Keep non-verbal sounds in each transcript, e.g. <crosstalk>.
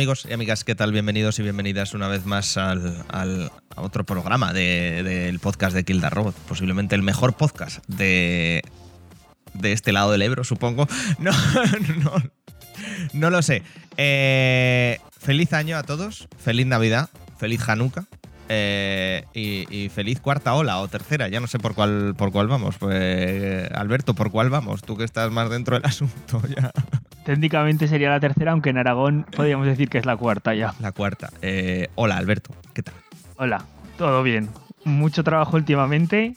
Amigos y amigas, ¿qué tal? Bienvenidos y bienvenidas una vez más al, a otro programa de- del podcast de the Robot. Posiblemente el mejor podcast de, de este lado del Ebro, supongo. <laughs> No, no, no lo sé. Eh, feliz año a todos, feliz Navidad, feliz Hanukkah. Eh, y, y feliz cuarta ola o tercera, ya no sé por cuál, por cuál vamos. Pues, Alberto, ¿por cuál vamos? Tú que estás más dentro del <laughs> asunto ya. Técnicamente sería la tercera, aunque en Aragón podríamos decir que es la cuarta ya. La cuarta. Eh, hola, Alberto, ¿qué tal? Hola, todo bien. Mucho trabajo últimamente,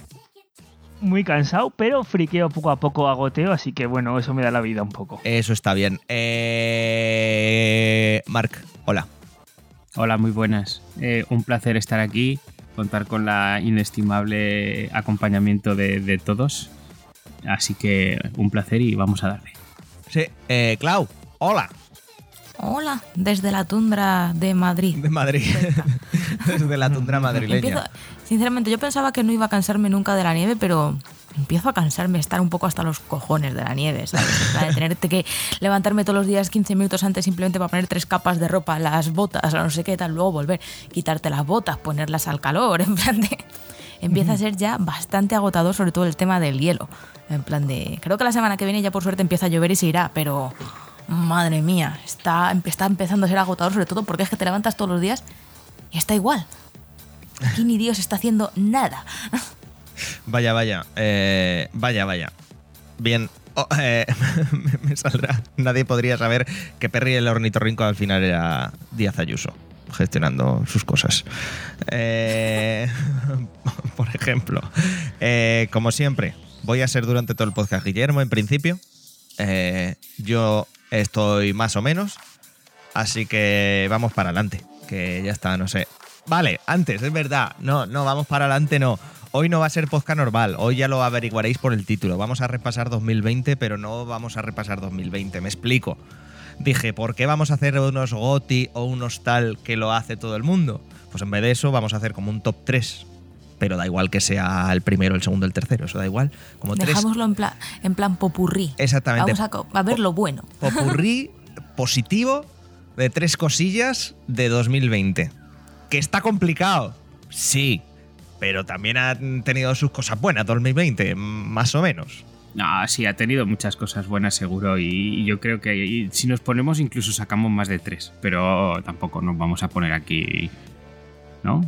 muy cansado, pero friqueo poco a poco, agoteo, así que bueno, eso me da la vida un poco. Eso está bien. Eh, Marc, hola. Hola, muy buenas. Eh, un placer estar aquí, contar con la inestimable acompañamiento de, de todos. Así que un placer y vamos a darle. Sí, eh, Clau, hola. Hola, desde la tundra de Madrid. De Madrid. <laughs> Desde la tundra madrileña. Empiezo- sinceramente, yo pensaba que no iba a cansarme nunca de la nieve, pero empiezo a cansarme, estar un poco hasta los cojones de la nieve, ¿sabes? De tenerte que levantarme todos los días 15 minutos antes simplemente para poner tres capas de ropa, las botas, no sé qué tal, luego volver, quitarte las botas, ponerlas al calor, <laughs> en plan de... Empieza a ser ya bastante agotador, sobre todo el tema del hielo. En plan de... Creo que la semana que viene ya por suerte empieza a llover y se irá, pero... Madre mía, está, está empezando a ser agotador, sobre todo porque es que te levantas todos los días y está igual. Aquí ni Dios está haciendo nada. Vaya, vaya. eh, vaya, vaya. Bien. oh, <laughs> eh, me- saldrá. Nadie podría saber que Perry el ornitorrinco al final era Díaz Ayuso gestionando sus cosas. Eh, <laughs> por ejemplo, como siempre, voy a ser durante todo el podcast Guillermo en principio. Yo estoy más o menos, así que vamos para adelante, que ya está, no sé. Vale, antes, es verdad, no, no, vamos para adelante, no. Hoy no va a ser podcast normal, hoy ya lo averiguaréis por el título. Vamos a repasar 2020, pero no vamos a repasar 2020, me explico. Dije, ¿por qué vamos a hacer unos GOTI o unos tal que lo hace todo el mundo? Pues en vez de eso vamos a hacer como un top 3. Pero da igual que sea el primero, el segundo, el tercero, eso da igual. Como tres Dejámoslo en plan, en plan popurrí. Exactamente. Vamos a, a ver lo bueno. <laughs> popurrí positivo de tres cosillas de 2020. Que está complicado, sí, pero también ha tenido sus cosas buenas 2020, más o menos. No, sí, ha tenido muchas cosas buenas seguro y, y yo creo que y si nos ponemos incluso sacamos más de tres, pero tampoco nos vamos a poner aquí, ¿no?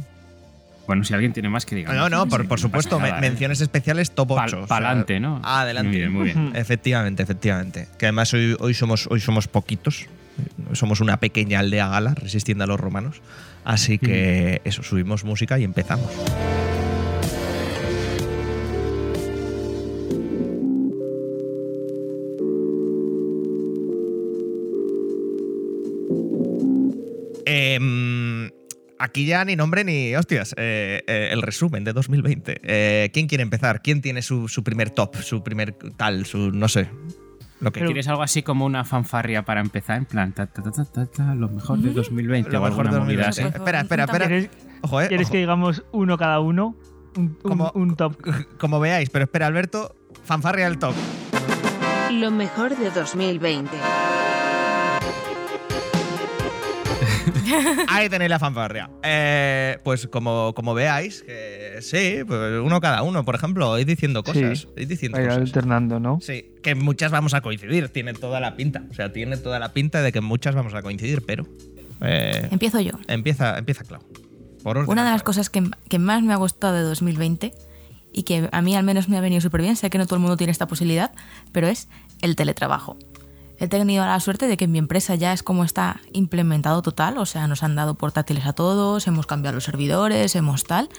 Bueno, si alguien tiene más que diga. No, no, por, sí, por no supuesto, ¿eh? menciones especiales top 8. Pal- o sea, pa'lante, ¿no? Adelante. Muy bien, muy bien. <laughs> Efectivamente, efectivamente. Que además hoy, hoy, somos, hoy somos poquitos. Somos una pequeña aldea gala resistiendo a los romanos. Así que eso, subimos música y empezamos. Aquí ya ni nombre ni hostias. eh, eh, el resumen de 2020. Eh, ¿Quién quiere empezar? ¿Quién tiene su, su primer top? Su primer tal, su no sé. Lo que ¿Quieres algo así como una fanfarria para empezar? En plan, ta, ta, ta, ta, ta, ta, lo mejor de 2020 Lo o mejor alguna de movida 2020. así. Espera, espera, espera. ¿Quieres, Ojo, eh. quieres ojo. que digamos uno cada uno? Un, Como- un top. Como veáis, pero espera, Alberto, fanfarria del top. Lo mejor de 2020. <laughs> Ahí tenéis la fanfarria. Eh, pues como, como veáis, que sí, pues uno cada uno, por ejemplo, ir diciendo cosas. Sí. Ir diciendo cosas. alternando, ¿no? Sí, que muchas vamos a coincidir, tiene toda la pinta. O sea, tiene toda la pinta de que muchas vamos a coincidir, pero. eh, Empiezo yo. empieza, empieza, Clau. Por orden Una de las cosas que, que más me ha gustado de 2020 y que a mí al menos me ha venido súper bien, sé que no todo el mundo tiene esta posibilidad, pero es el teletrabajo. He tenido la suerte de que en mi empresa ya es como está implementado total, o sea, nos han dado portátiles a todos, hemos cambiado los servidores, hemos tal.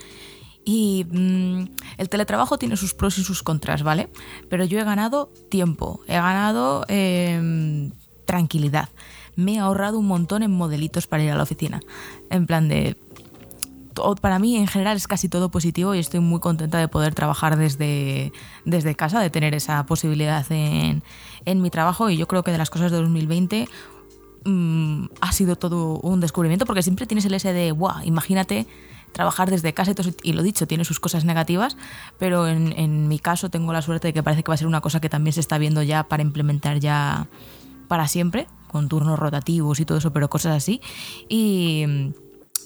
Y mm, el teletrabajo tiene sus pros y sus contras, ¿vale? Pero yo he ganado tiempo, he ganado em, tranquilidad. Me he ahorrado un montón en modelitos para ir a la oficina. En plan de, para mí en general es casi todo positivo y estoy muy contenta de poder trabajar desde, desde casa, de tener esa posibilidad en, en mi trabajo y yo creo que de las cosas de 2020 mm, ha sido todo un descubrimiento porque siempre tienes el ese de, wow, imagínate trabajar desde casa y, todo eso", y lo dicho, tiene sus cosas negativas, pero en, en mi caso tengo la suerte de que parece que va a ser una cosa que también se está viendo ya para implementar ya para siempre con turnos rotativos y todo eso, pero cosas así. Y,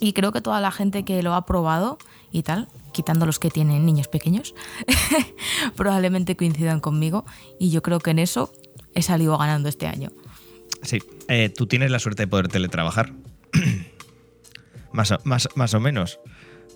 y creo que toda la gente que lo ha probado y tal, quitando los que tienen niños pequeños, <laughs> probablemente coincidan conmigo. Y yo creo que en eso he salido ganando este año. Sí, eh, tú tienes la suerte de poder teletrabajar. <clears throat> más, o, más, más o menos.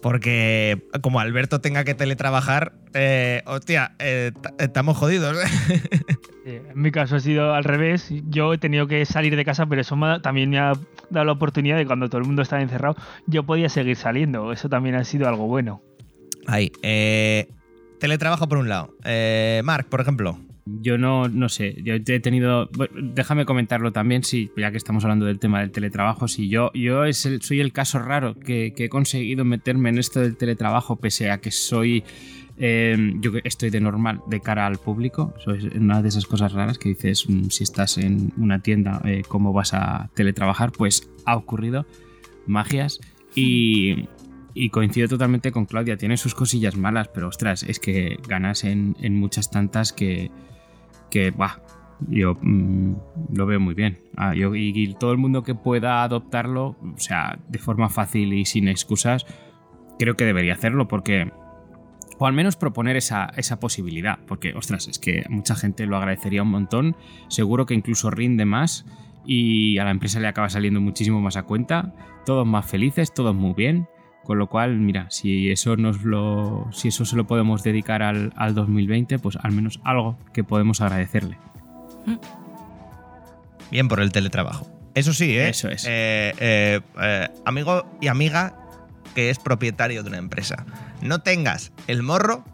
Porque como Alberto tenga que teletrabajar, eh, hostia, eh, t- estamos jodidos. Eh, <laughs> En mi caso ha sido al revés. Yo he tenido que salir de casa, pero eso me ha- también me ha dado la oportunidad de cuando todo el mundo estaba encerrado, yo podía seguir saliendo. Eso también ha sido algo bueno. Ahí, eh, teletrabajo por un lado. Eh, Mark, por ejemplo. Yo no, no sé, yo he tenido. Déjame comentarlo también, sí, ya que estamos hablando del tema del teletrabajo. Si yo, yo soy el caso raro que, he conseguido meterme en esto del teletrabajo, pese a que soy. eh, yo estoy de normal de cara al público. Eso es una de esas cosas raras que dices, mm, si estás en una tienda, eh, ¿cómo vas a teletrabajar? Pues ha ocurrido magias y. Y coincido totalmente con Claudia, tiene sus cosillas malas, pero ostras, es que ganas en muchas tantas que, que bah, yo mm, lo veo muy bien. Ah, yo- y, y todo el mundo que pueda adoptarlo, o sea, de forma fácil y sin excusas, creo que debería hacerlo porque... O al menos proponer esa, esa posibilidad, porque, ostras, es que mucha gente lo agradecería un montón, seguro que incluso rinde más y a la empresa le acaba saliendo muchísimo más a cuenta, todos más felices, todos muy bien, con lo cual, mira, si eso nos lo. Si eso se lo podemos dedicar al, al 2020, pues al menos algo que podemos agradecerle. Bien por el teletrabajo. Eso sí, ¿eh? Eso es. Eh, eh, eh, amigo y amiga que es propietario de una empresa. No tengas el morro,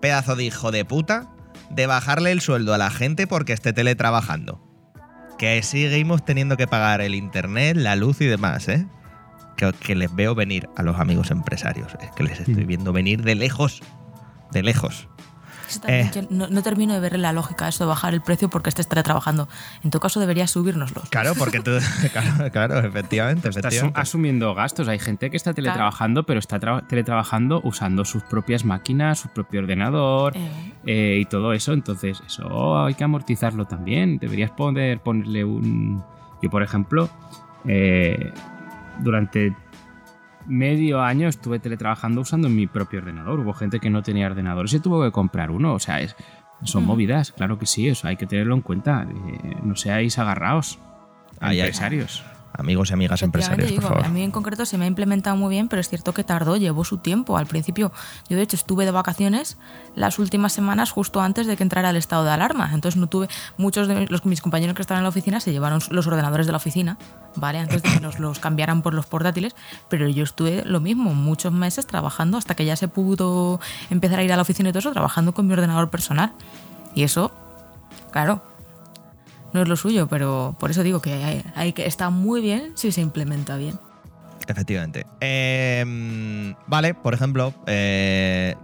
pedazo de hijo de puta, de bajarle el sueldo a la gente porque esté teletrabajando. Que seguimos teniendo que pagar el internet, la luz y demás, ¿eh? Que, que les veo venir a los amigos empresarios. Es que les estoy viendo venir de lejos. De lejos. Eh. yo no, no termino de ver la lógica de eso de bajar el precio porque estés trabajando. En tu caso deberías subírnoslos. Claro, porque tú. <laughs> <laughs> claro, claro, efectivamente. Estás efectivamente. asumiendo gastos. Hay gente que está teletrabajando, pero está tra- teletrabajando usando sus propias máquinas, su propio ordenador Eh, eh, y todo eso. Entonces, eso hay que amortizarlo también. Deberías poder ponerle un. Yo, por ejemplo, eh, durante medio año estuve teletrabajando usando mi propio ordenador. Hubo gente que no tenía ordenador y se tuvo que comprar uno. O sea, es, son movidas, claro que sí, eso hay que tenerlo en cuenta. Eh, no seáis agarrados. Ay, ay. empresarios. Amigos y amigas Efectivamente, empresarios, por digo, favor. A mí en concreto se me ha implementado muy bien, pero es cierto que tardó, llevó su tiempo. Al principio, yo de hecho estuve de vacaciones las últimas semanas justo antes de que entrara el estado de alarma. Entonces no tuve, muchos de los, mis compañeros que estaban en la oficina se llevaron los ordenadores de la oficina, ¿vale? Antes de que nos los cambiaran por los portátiles, pero yo estuve lo mismo, muchos meses trabajando hasta que ya se pudo empezar a ir a la oficina y todo eso, trabajando con mi ordenador personal. Y eso, claro, no es lo suyo, pero por eso digo que, hay, hay que está muy bien si se implementa bien. Efectivamente. Eh, vale, por ejemplo, eh,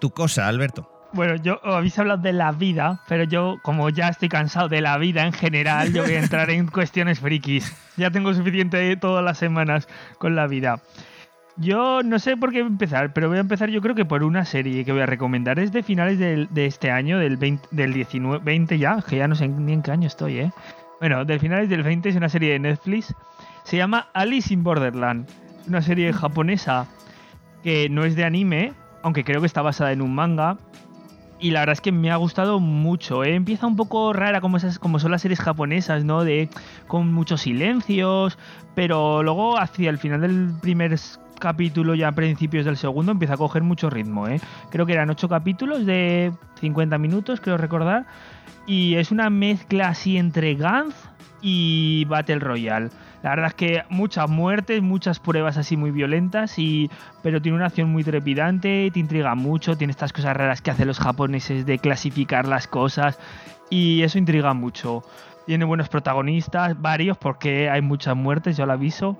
tu cosa, Alberto. Bueno, yo habéis hablado de la vida, pero yo, como ya estoy cansado de la vida en general, yo voy a entrar en <laughs> cuestiones frikis. Ya tengo suficiente todas las semanas con la vida. Yo no sé por qué empezar, pero voy a empezar yo creo que por una serie que voy a recomendar. Es de finales del- de este año, del, 20, del 19, 20 ya, que ya no sé ni en qué año estoy, ¿eh? Bueno, del finales del 20 es una serie de Netflix. Se llama Alice in Borderland. Una serie japonesa que no es de anime, aunque creo que está basada en un manga. Y la verdad es que me ha gustado mucho. ¿eh? Empieza un poco rara como, esas, como son las series japonesas, ¿no? De, con muchos silencios. Pero luego hacia el final del primer capítulo, ya a principios del segundo, empieza a coger mucho ritmo. ¿eh? Creo que eran ocho capítulos de 50 minutos, creo recordar. Y es una mezcla así entre Gantz y Battle Royale. La verdad es que muchas muertes, muchas pruebas así muy violentas, y, pero tiene una acción muy trepidante, te intriga mucho, tiene estas cosas raras que hacen los japoneses de clasificar las cosas, y eso intriga mucho. Tiene buenos protagonistas, varios, porque hay muchas muertes, yo lo aviso,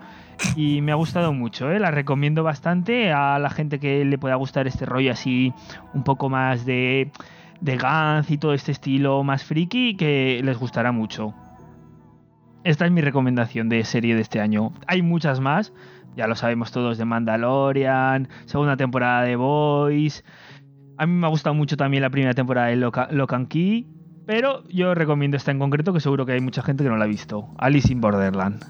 y me ha gustado mucho, ¿eh? la recomiendo bastante a la gente que le pueda gustar este rollo así, un poco más de, de Gantz y todo este estilo más friki, que les gustará mucho. Esta es mi recomendación de serie de este año. Hay muchas más, ya lo sabemos todos de Mandalorian, segunda temporada de Boys. A mí me ha gustado mucho también la primera temporada de Loca- Lock and Key. Pero yo recomiendo esta en concreto, que seguro que hay mucha gente que no la ha visto. Alice in Borderland.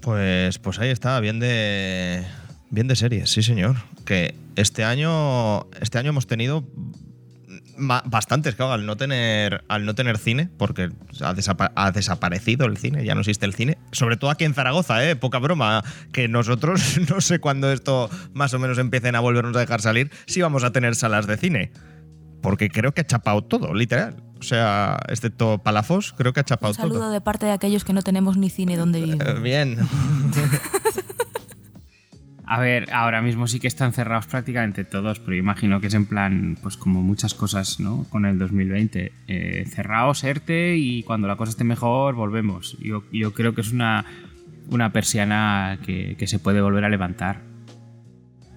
Pues, pues ahí está, bien de. Bien de series, sí señor. Que este año. Este año hemos tenido bastantes, claro, al no tener, al no tener cine, porque ha, ha desaparecido el cine, ya no existe el cine. Sobre todo aquí en Zaragoza, ¿eh? poca broma, que nosotros <laughs> no sé cuándo esto más o menos empiecen a volvernos a dejar salir, si vamos a tener salas de cine. Porque creo que ha chapado todo, literal. O sea, excepto Palafos, creo que ha chapado Un saludo todo. de parte de aquellos que no tenemos ni cine donde Eh, vivir. bien. <laughs> A ver, ahora mismo sí que están cerrados prácticamente todos, pero imagino que es en plan, pues como muchas cosas, ¿no? Con el 2020. Eh, cerraos, ERTE y cuando la cosa esté mejor, volvemos. Yo, yo creo que es una, una persiana que, que se puede volver a levantar.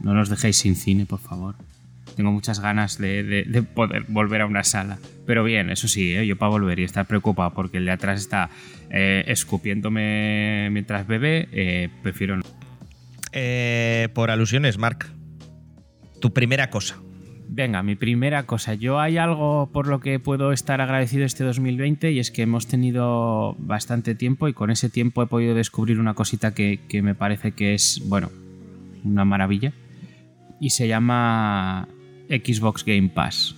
No nos dejéis sin cine, por favor. Tengo muchas ganas de, de- de poder volver a una sala. Pero bien, eso sí, ¿eh? yo para volver y estar preocupado porque el de atrás está eh, escupiéndome mientras bebe, eh, prefiero no. Eh, por alusiones, Mark. Tu primera cosa. Venga, mi primera cosa. Yo hay algo por lo que puedo estar agradecido este 2020 y es que hemos tenido bastante tiempo y con ese tiempo he podido descubrir una cosita que, que me parece que es, bueno, una maravilla. Y se llama Xbox Game Pass.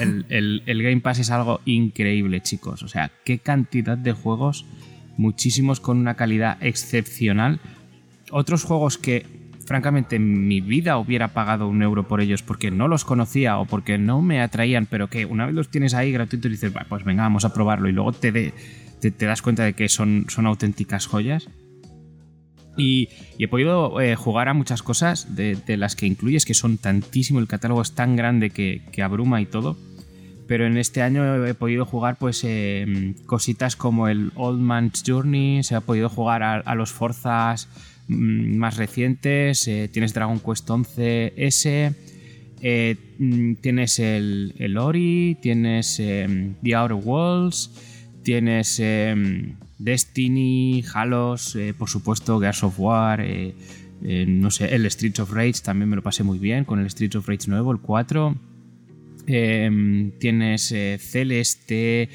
El, el- el Game Pass es algo increíble, chicos. O sea, qué cantidad de juegos, muchísimos con una calidad excepcional. Otros juegos que, francamente, en mi vida hubiera pagado un euro por ellos porque no los conocía o porque no me atraían, pero que una vez los tienes ahí gratuitos dices, "Bah, pues venga, vamos a probarlo. Y luego te, de- te, te das cuenta de que son, son auténticas joyas. Y, he podido eh, jugar a muchas cosas de, las que incluyes, que son tantísimo, el catálogo es tan grande que, abruma y todo. Pero en este año he podido jugar pues eh, cositas como el Old Man's Journey, se ha podido jugar a, los Forzas mm, más recientes, eh, tienes Dragon Quest 11S, eh, mm, tienes el, el Ori, tienes eh, The Outer Worlds, tienes eh, Destiny, Halos, eh, por supuesto, Gears of War, eh, eh, no sé, el Streets of Rage también me lo pasé muy bien con el Streets of Rage nuevo, el 4. Eh, tienes Celeste,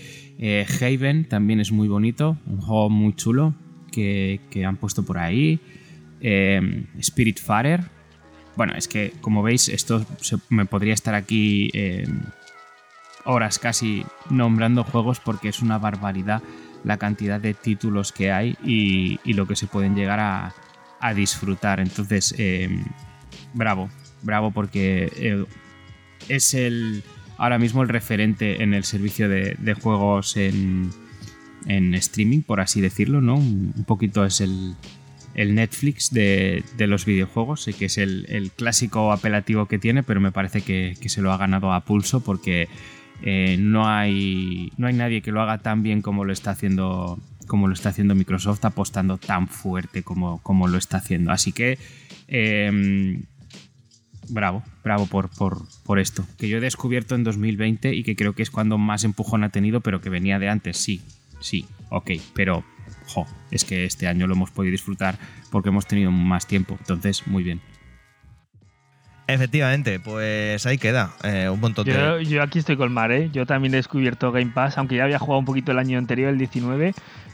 Haven, también es muy bonito, un juego muy chulo que, han puesto por ahí. Eh, Spiritfarer. Bueno, es que como veis, esto me podría estar aquí eh, horas casi nombrando juegos porque es una barbaridad la cantidad de títulos que hay y, y lo que se pueden llegar a, disfrutar. Entonces, eh, bravo, bravo porque eh, es el ahora mismo el referente en el servicio de, juegos en, en streaming, por así decirlo, ¿no? Un poquito es el, el Netflix de, de los videojuegos. Que es el, el clásico apelativo que tiene, pero me parece que, que se lo ha ganado a pulso porque eh, no, hay, no hay nadie que lo haga tan bien como lo está haciendo como lo está haciendo Microsoft apostando tan fuerte como, como lo está haciendo así que eh, bravo, bravo por, por, por esto. Que yo he descubierto en 2020 y que creo que es cuando más empujón ha tenido, pero que venía de antes, sí, sí, ok, pero, es que este año lo hemos podido disfrutar porque hemos tenido más tiempo, entonces, muy bien. Efectivamente, pues ahí queda. eh, un montón de. Yo, yo aquí estoy con Mar, ¿eh? Yo también he descubierto Game Pass, aunque ya había jugado un poquito el año anterior, el 19,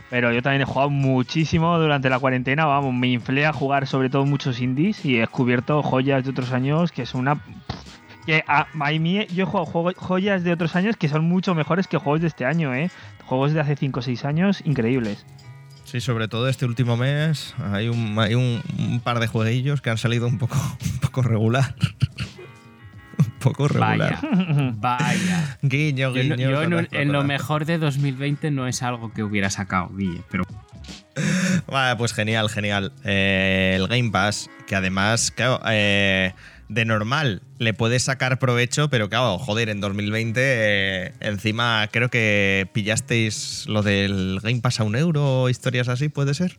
pero yo también he jugado muchísimo durante la cuarentena, vamos, me inflé a jugar sobre todo muchos indies y he descubierto joyas de otros años que son una... Que a, a yo he jugado joyas de otros años que son mucho mejores que juegos de este año, ¿eh? Juegos de hace 5 o 6 años, increíbles. Sí, sobre todo este último mes hay un, hay un, un par de jueguillos que han salido un poco, <laughs> un poco regular. un poco regular. Vaya, vaya. <laughs> Guiño, Yo, guiño. yo en, un- corazón, en lo mejor de 2020 no es algo que hubiera sacado, Guille, pero <laughs> Vale, pues genial, genial. Eh, el Game Pass, que además, claro, eh, de normal le puedes sacar provecho, pero claro, joder, en 2020 eh, encima creo que pillasteis lo del Game Pass a un euro, historias así, ¿puede ser?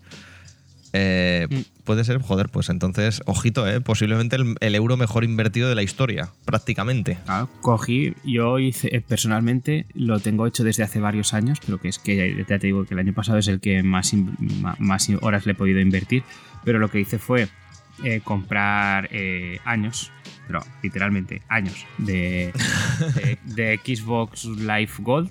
Eh, Mm. Puede ser, joder, pues entonces, ojito, eh, posiblemente el, el euro mejor invertido de la historia, prácticamente. Claro, cogí, yo hice, eh, personalmente lo tengo hecho desde hace varios años, pero que es que ya te digo que el año pasado es el que más, más horas le he podido invertir, pero lo que hice fue eh, comprar eh, años pero literalmente años de, de, de Xbox Live Gold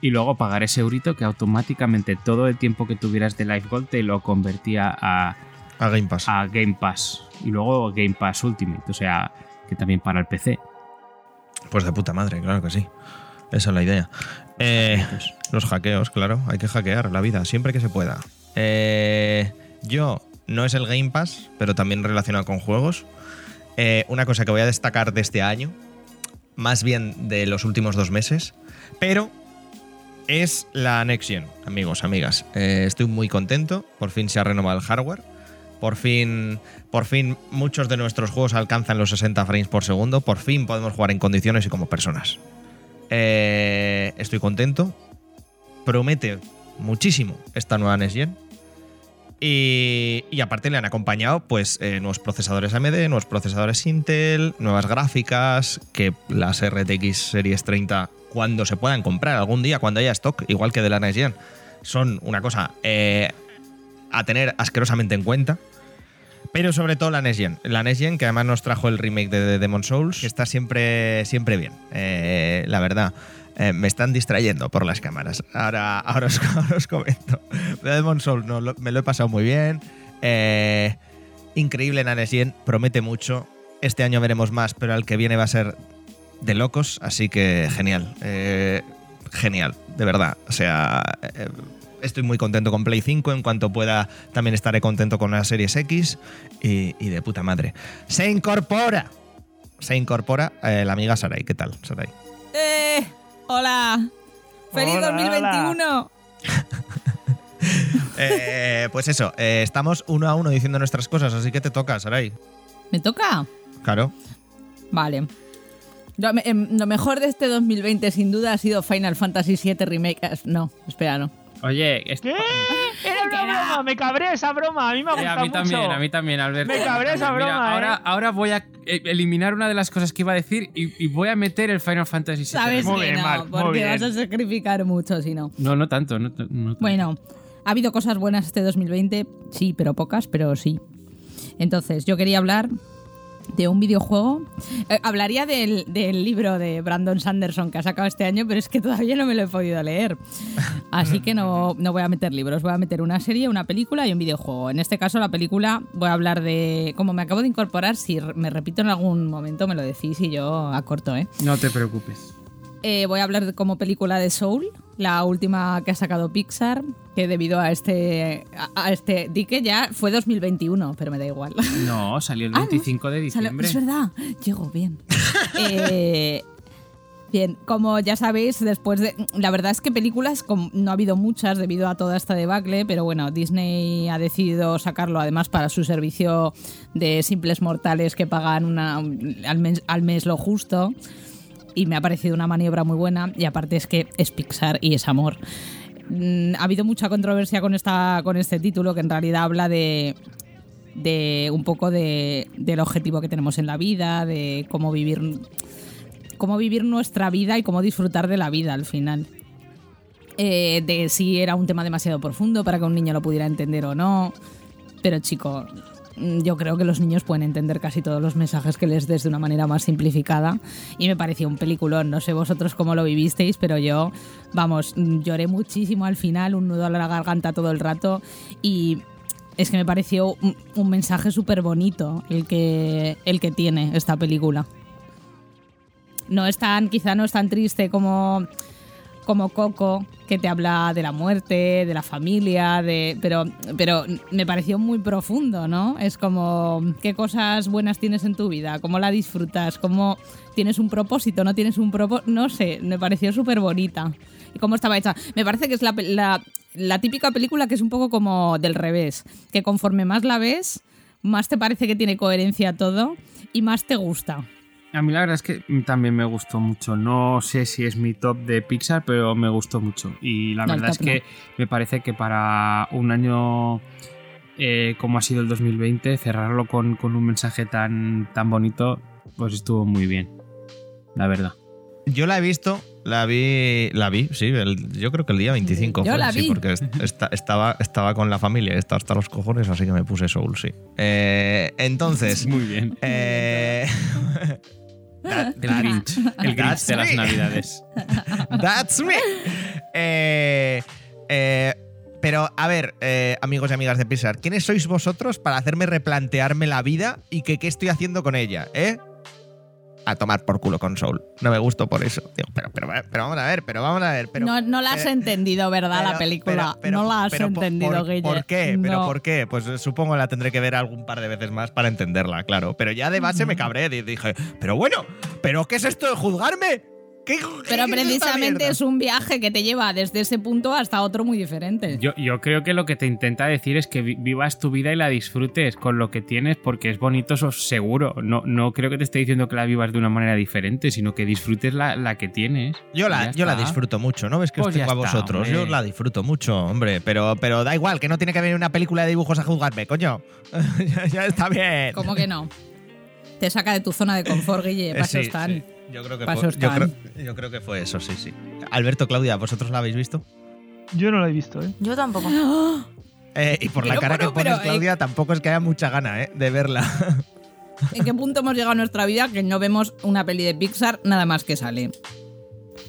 y luego pagar ese eurito que automáticamente todo el tiempo que tuvieras de Live Gold te lo convertía a, A Game Pass. a Game Pass y luego Game Pass Ultimate, o sea, que también para el PC. Pues de puta madre, claro que sí. Esa es la idea. Eh, los hackeos, claro. Hay que hackear la vida siempre que se pueda. Eh, yo, no es el Game Pass, pero también relacionado con juegos. Eh, una cosa que voy a destacar de este año, más bien de los últimos dos meses, pero es la Next amigos, amigas. Eh, estoy muy contento. Por fin se ha renovado el hardware. Por fin, por fin muchos de nuestros juegos alcanzan los 60 frames por segundo. Por fin podemos jugar en condiciones y como personas. Eh, estoy contento. Promete muchísimo esta nueva Next Gen. Y, aparte le han acompañado pues eh, nuevos procesadores AMD, nuevos procesadores Intel, nuevas gráficas, que las RTX Series 30 cuando se puedan comprar algún día, cuando haya stock, igual que de la Next Gen, son una cosa eh, a tener asquerosamente en cuenta. Pero sobre todo la Next Gen. La Next Gen, que además nos trajo el remake de Demon Souls, que está siempre, siempre bien. Eh, la verdad. Eh, me están distrayendo por las cámaras. Ahora, ahora, os, <laughs> comento. De Demon Souls no, me lo he pasado muy bien. Eh, increíble la Gen, promete mucho. Este año veremos más, pero el que viene va a ser de locos, así que genial. Eh, genial, de verdad. O sea, estoy muy contento con Play 5. En cuanto pueda, también estaré contento con las Series X. Y, de puta madre. Se incorpora. Se incorpora la amiga Sarai. ¿Qué tal, Sarai? ¡Eh! ¡Hola! ¡Feliz Hola, 2021! <laughs> Eh, pues eso, eh, estamos uno a uno diciendo nuestras cosas, así que te toca, Sarai. ¿Me toca? Claro. Vale. Lo, em, lo mejor de este 2020 sin duda ha sido Final Fantasy VII Remake. Eh, No, espera, no. Oye, es- ¿Qué? Era una <laughs> broma, me cabré esa broma, a mí me ha Eh, gustado a mí también, mucho. a mí también, Alberto. Me cabré esa broma, ahora, ¿eh? ahora voy a eh, eliminar una de las cosas que iba a decir y, y voy a meter el Final Fantasy VII. Sabes Muy que bien, no, muy porque bien. vas a sacrificar mucho si no. No, no tanto. No, t- no tanto. Bueno, ha habido cosas buenas este 2020, sí, pero pocas, pero sí. Entonces, yo quería hablar de un videojuego. Eh, hablaría del, del libro de Brandon Sanderson que ha sacado este año, pero es que todavía no me lo he podido leer. Así que no, no voy a meter libros, voy a meter una serie, una película y un videojuego. En este caso, la película, voy a hablar de. Como me acabo de incorporar, si me repito en algún momento, me lo decís y yo acorto, ¿eh? No te preocupes. Eh, voy a hablar de- como película de Soul, la última que ha sacado Pixar, que debido a este. A, a este. Di que ya fue 2021, pero me da igual. No, salió el Ah, no. 25 de Sale- diciembre. es verdad, llego bien. <laughs> Eh, bien, como ya sabéis, después de. La verdad es que películas no ha habido muchas debido a toda esta debacle, pero bueno, Disney ha decidido sacarlo además para su servicio de simples mortales que pagan una, al, mes, al mes lo justo. Y me ha parecido una maniobra muy buena. Y aparte es que es Pixar y es amor. Mm, Ha habido mucha controversia con, esta, con este título que en realidad habla de, de un poco de, del objetivo que tenemos en la vida, de cómo vivir, cómo vivir nuestra vida y cómo disfrutar de la vida al final. Eh, de si era un tema demasiado profundo para que un niño lo pudiera entender o no. Pero chico, yo creo que los niños pueden entender casi todos los mensajes que les des de una manera más simplificada. Y me pareció un peliculón. No sé vosotros cómo lo vivisteis, pero yo, vamos, mm, lloré muchísimo al final, un nudo a la garganta todo el rato. Y es que me pareció un, un mensaje súper bonito el que, el que tiene esta película. No es tan, quizá no es tan triste como, como Coco, que te habla de la muerte, de la familia, de, pero, pero me pareció muy profundo, ¿no? Es como, ¿qué cosas buenas tienes en tu vida? ¿Cómo la disfrutas? ¿Cómo tienes un propósito? ¿No tienes un propósito? No sé, me pareció súper bonita. ¿Y cómo estaba hecha? Me parece que es la, la, la típica película que es un poco como del revés, que conforme más la ves, más te parece que tiene coherencia todo y más te gusta. A mí la verdad es que también me gustó mucho. No sé si es mi top de Pixar, pero me gustó mucho. Y la No, verdad es que me parece que para un año eh, como ha sido el 2020, cerrarlo con, con un mensaje tan, tan bonito, pues estuvo muy bien. La verdad. Yo la he visto, la vi, la vi, sí, el- yo creo que el día 25 Yo fue, la sí, vi. porque est- esta- estaba, estaba con la familia, estaba hasta los cojones, así que me puse Soul, sí. Eh, entonces, <laughs> Muy bien. eh, <laughs> that- <laughs> El Grinch. El Grinch de las navidades. <laughs> That's me. Eh, eh, pero, a ver, eh, amigos y amigas de Pixar, ¿quiénes sois vosotros para hacerme replantearme la vida y que qué estoy haciendo con ella? ¿Eh? A tomar por culo con Soul. No me gustó por eso. Digo, pero, pero, pero vamos a ver, pero vamos a ver. Pero, no, no la has entendido, ¿verdad? la película. no la has entendido, por, Guille. ¿Por qué? ¿Pero por qué? Pues supongo la tendré que ver algún par de veces más para entenderla, claro. Pero ya de base me cabré y dije, pero bueno, ¿pero qué es esto de juzgarme? ¿Qué, Pero qué precisamente es un viaje que te lleva desde ese punto hasta otro muy diferente. Yo, yo creo que lo que te intenta decir es que vi- vivas tu vida y la disfrutes con lo que tienes porque es bonito, eso seguro. No, no creo que te esté diciendo que la vivas de una manera diferente, sino que disfrutes la, la que tienes. Yo la, yo disfruto mucho, ¿no ves que os Pues ya tengo a vosotros? hombre. Yo la disfruto mucho, hombre, pero, pero da igual, que no tiene que venir una película de dibujos a juzgarme, coño. <laughs> ya, ya está bien. ¿Cómo que no? Te saca de tu zona de confort, Guille. Eh, Paso sí, están. sí. Yo creo, que fue, eso yo, creo, yo creo que fue eso, sí, sí. Alberto, Claudia, ¿vosotros la habéis visto? Yo no lo he visto, ¿eh? Yo tampoco. Eh, y por la cara bueno, que pones, pero, eh, Claudia, tampoco es que haya mucha gana ¿eh? de verla. ¿En qué punto hemos llegado a nuestra vida que no vemos una peli de Pixar nada más que sale?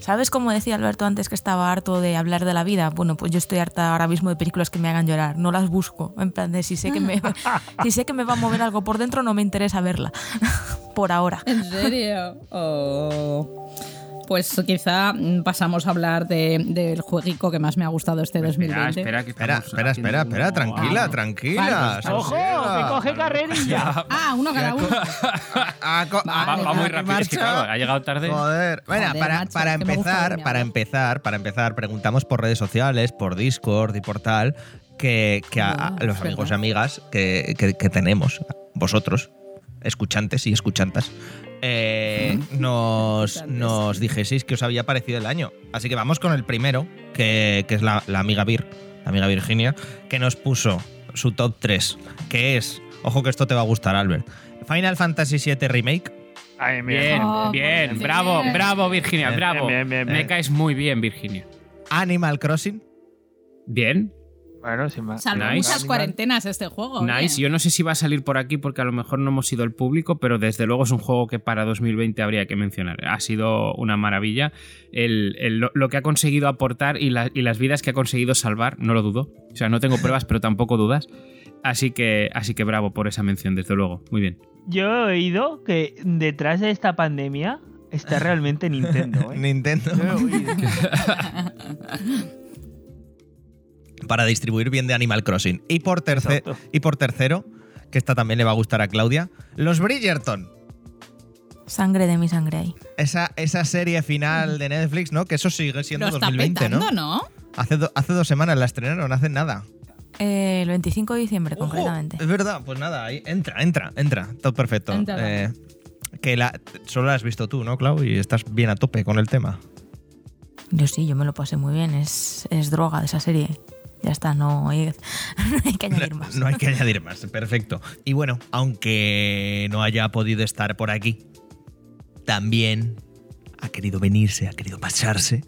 ¿Sabes cómo decía Alberto antes que estaba harto de hablar de la vida? Bueno, pues yo estoy harta ahora mismo de películas que me hagan llorar. No las busco. En plan de si sé que me, si sé que me va a mover algo por dentro, no me interesa verla. <laughs> por ahora. ¿En serio? Oh. Pues quizá pasamos a hablar de- del jueguico que más me ha gustado este Espera, 2020. espera, que espera, espera, espera, espera, tranquila, Ah, tranquila. Vale. ¡Ojo! ¡Que coge carrerilla! <laughs> Ah, uno cada uno. <laughs> Ah, co- Va, Vale, va muy rápido, es que claro, ha llegado tarde. Joder. Bueno, Joder, para, empezar, para empezar, para empezar, preguntamos por redes sociales, por Discord y por tal, que, que a, a Ah, los amigos y amigas que, que- que tenemos, vosotros, escuchantes y escuchantas, eh, nos, nos dijeseis que os había parecido el año. Así que vamos con el primero, que, que es la, la amiga Vir, la amiga Virginia, que nos puso su top 3, que es, ojo que esto te va a gustar, Albert, Final Fantasy VII Remake, Ay, Bien, Oh, bien, bien. bravo, bravo, Virginia, Bien, bravo. bien, bien, Me bien. caes muy bien, Virginia. Animal Crossing, Bien, Bueno, sin más. Salvo Nice. muchas cuarentenas este juego. nice. oye. Yo no sé si va a salir por aquí porque a lo mejor no hemos sido el público, pero desde luego es un juego que para 2020 habría que mencionar. Ha sido una maravilla. El- el- lo, lo que ha conseguido aportar y, la- y las vidas que ha conseguido salvar, no lo dudo. O sea, no tengo pruebas, pero tampoco dudas. Así que, así que bravo por esa mención, desde luego. Muy bien. Yo he oído que detrás de esta pandemia está realmente Nintendo, ¿eh? <laughs> Nintendo. <laughs> Para distribuir bien de Animal Crossing. Y por, terce- Exacto. y por tercero, que esta también le va a gustar a Claudia, los Bridgerton. Sangre de mi sangre ahí. Esa, esa serie final de Netflix, ¿no? Que eso sigue siendo Lo está 2020, petando, ¿no? ¿no? Hace, do- hace dos semanas la estrenaron, no hacen nada. Eh, el 25 de diciembre, Ojo, concretamente. es verdad, pues nada, ahí entra, entra, entra. Todo perfecto. Entra. Eh, que la, solo la has visto tú, ¿no, Clau? Y estás bien a tope con el tema. Yo sí, yo me lo pasé muy bien. Es, es droga de esa serie. Ya está, no hay, <laughs> no hay que añadir más. No hay que añadir más, perfecto. Y bueno, aunque no haya podido estar por aquí, también ha querido venirse, ha querido pasarse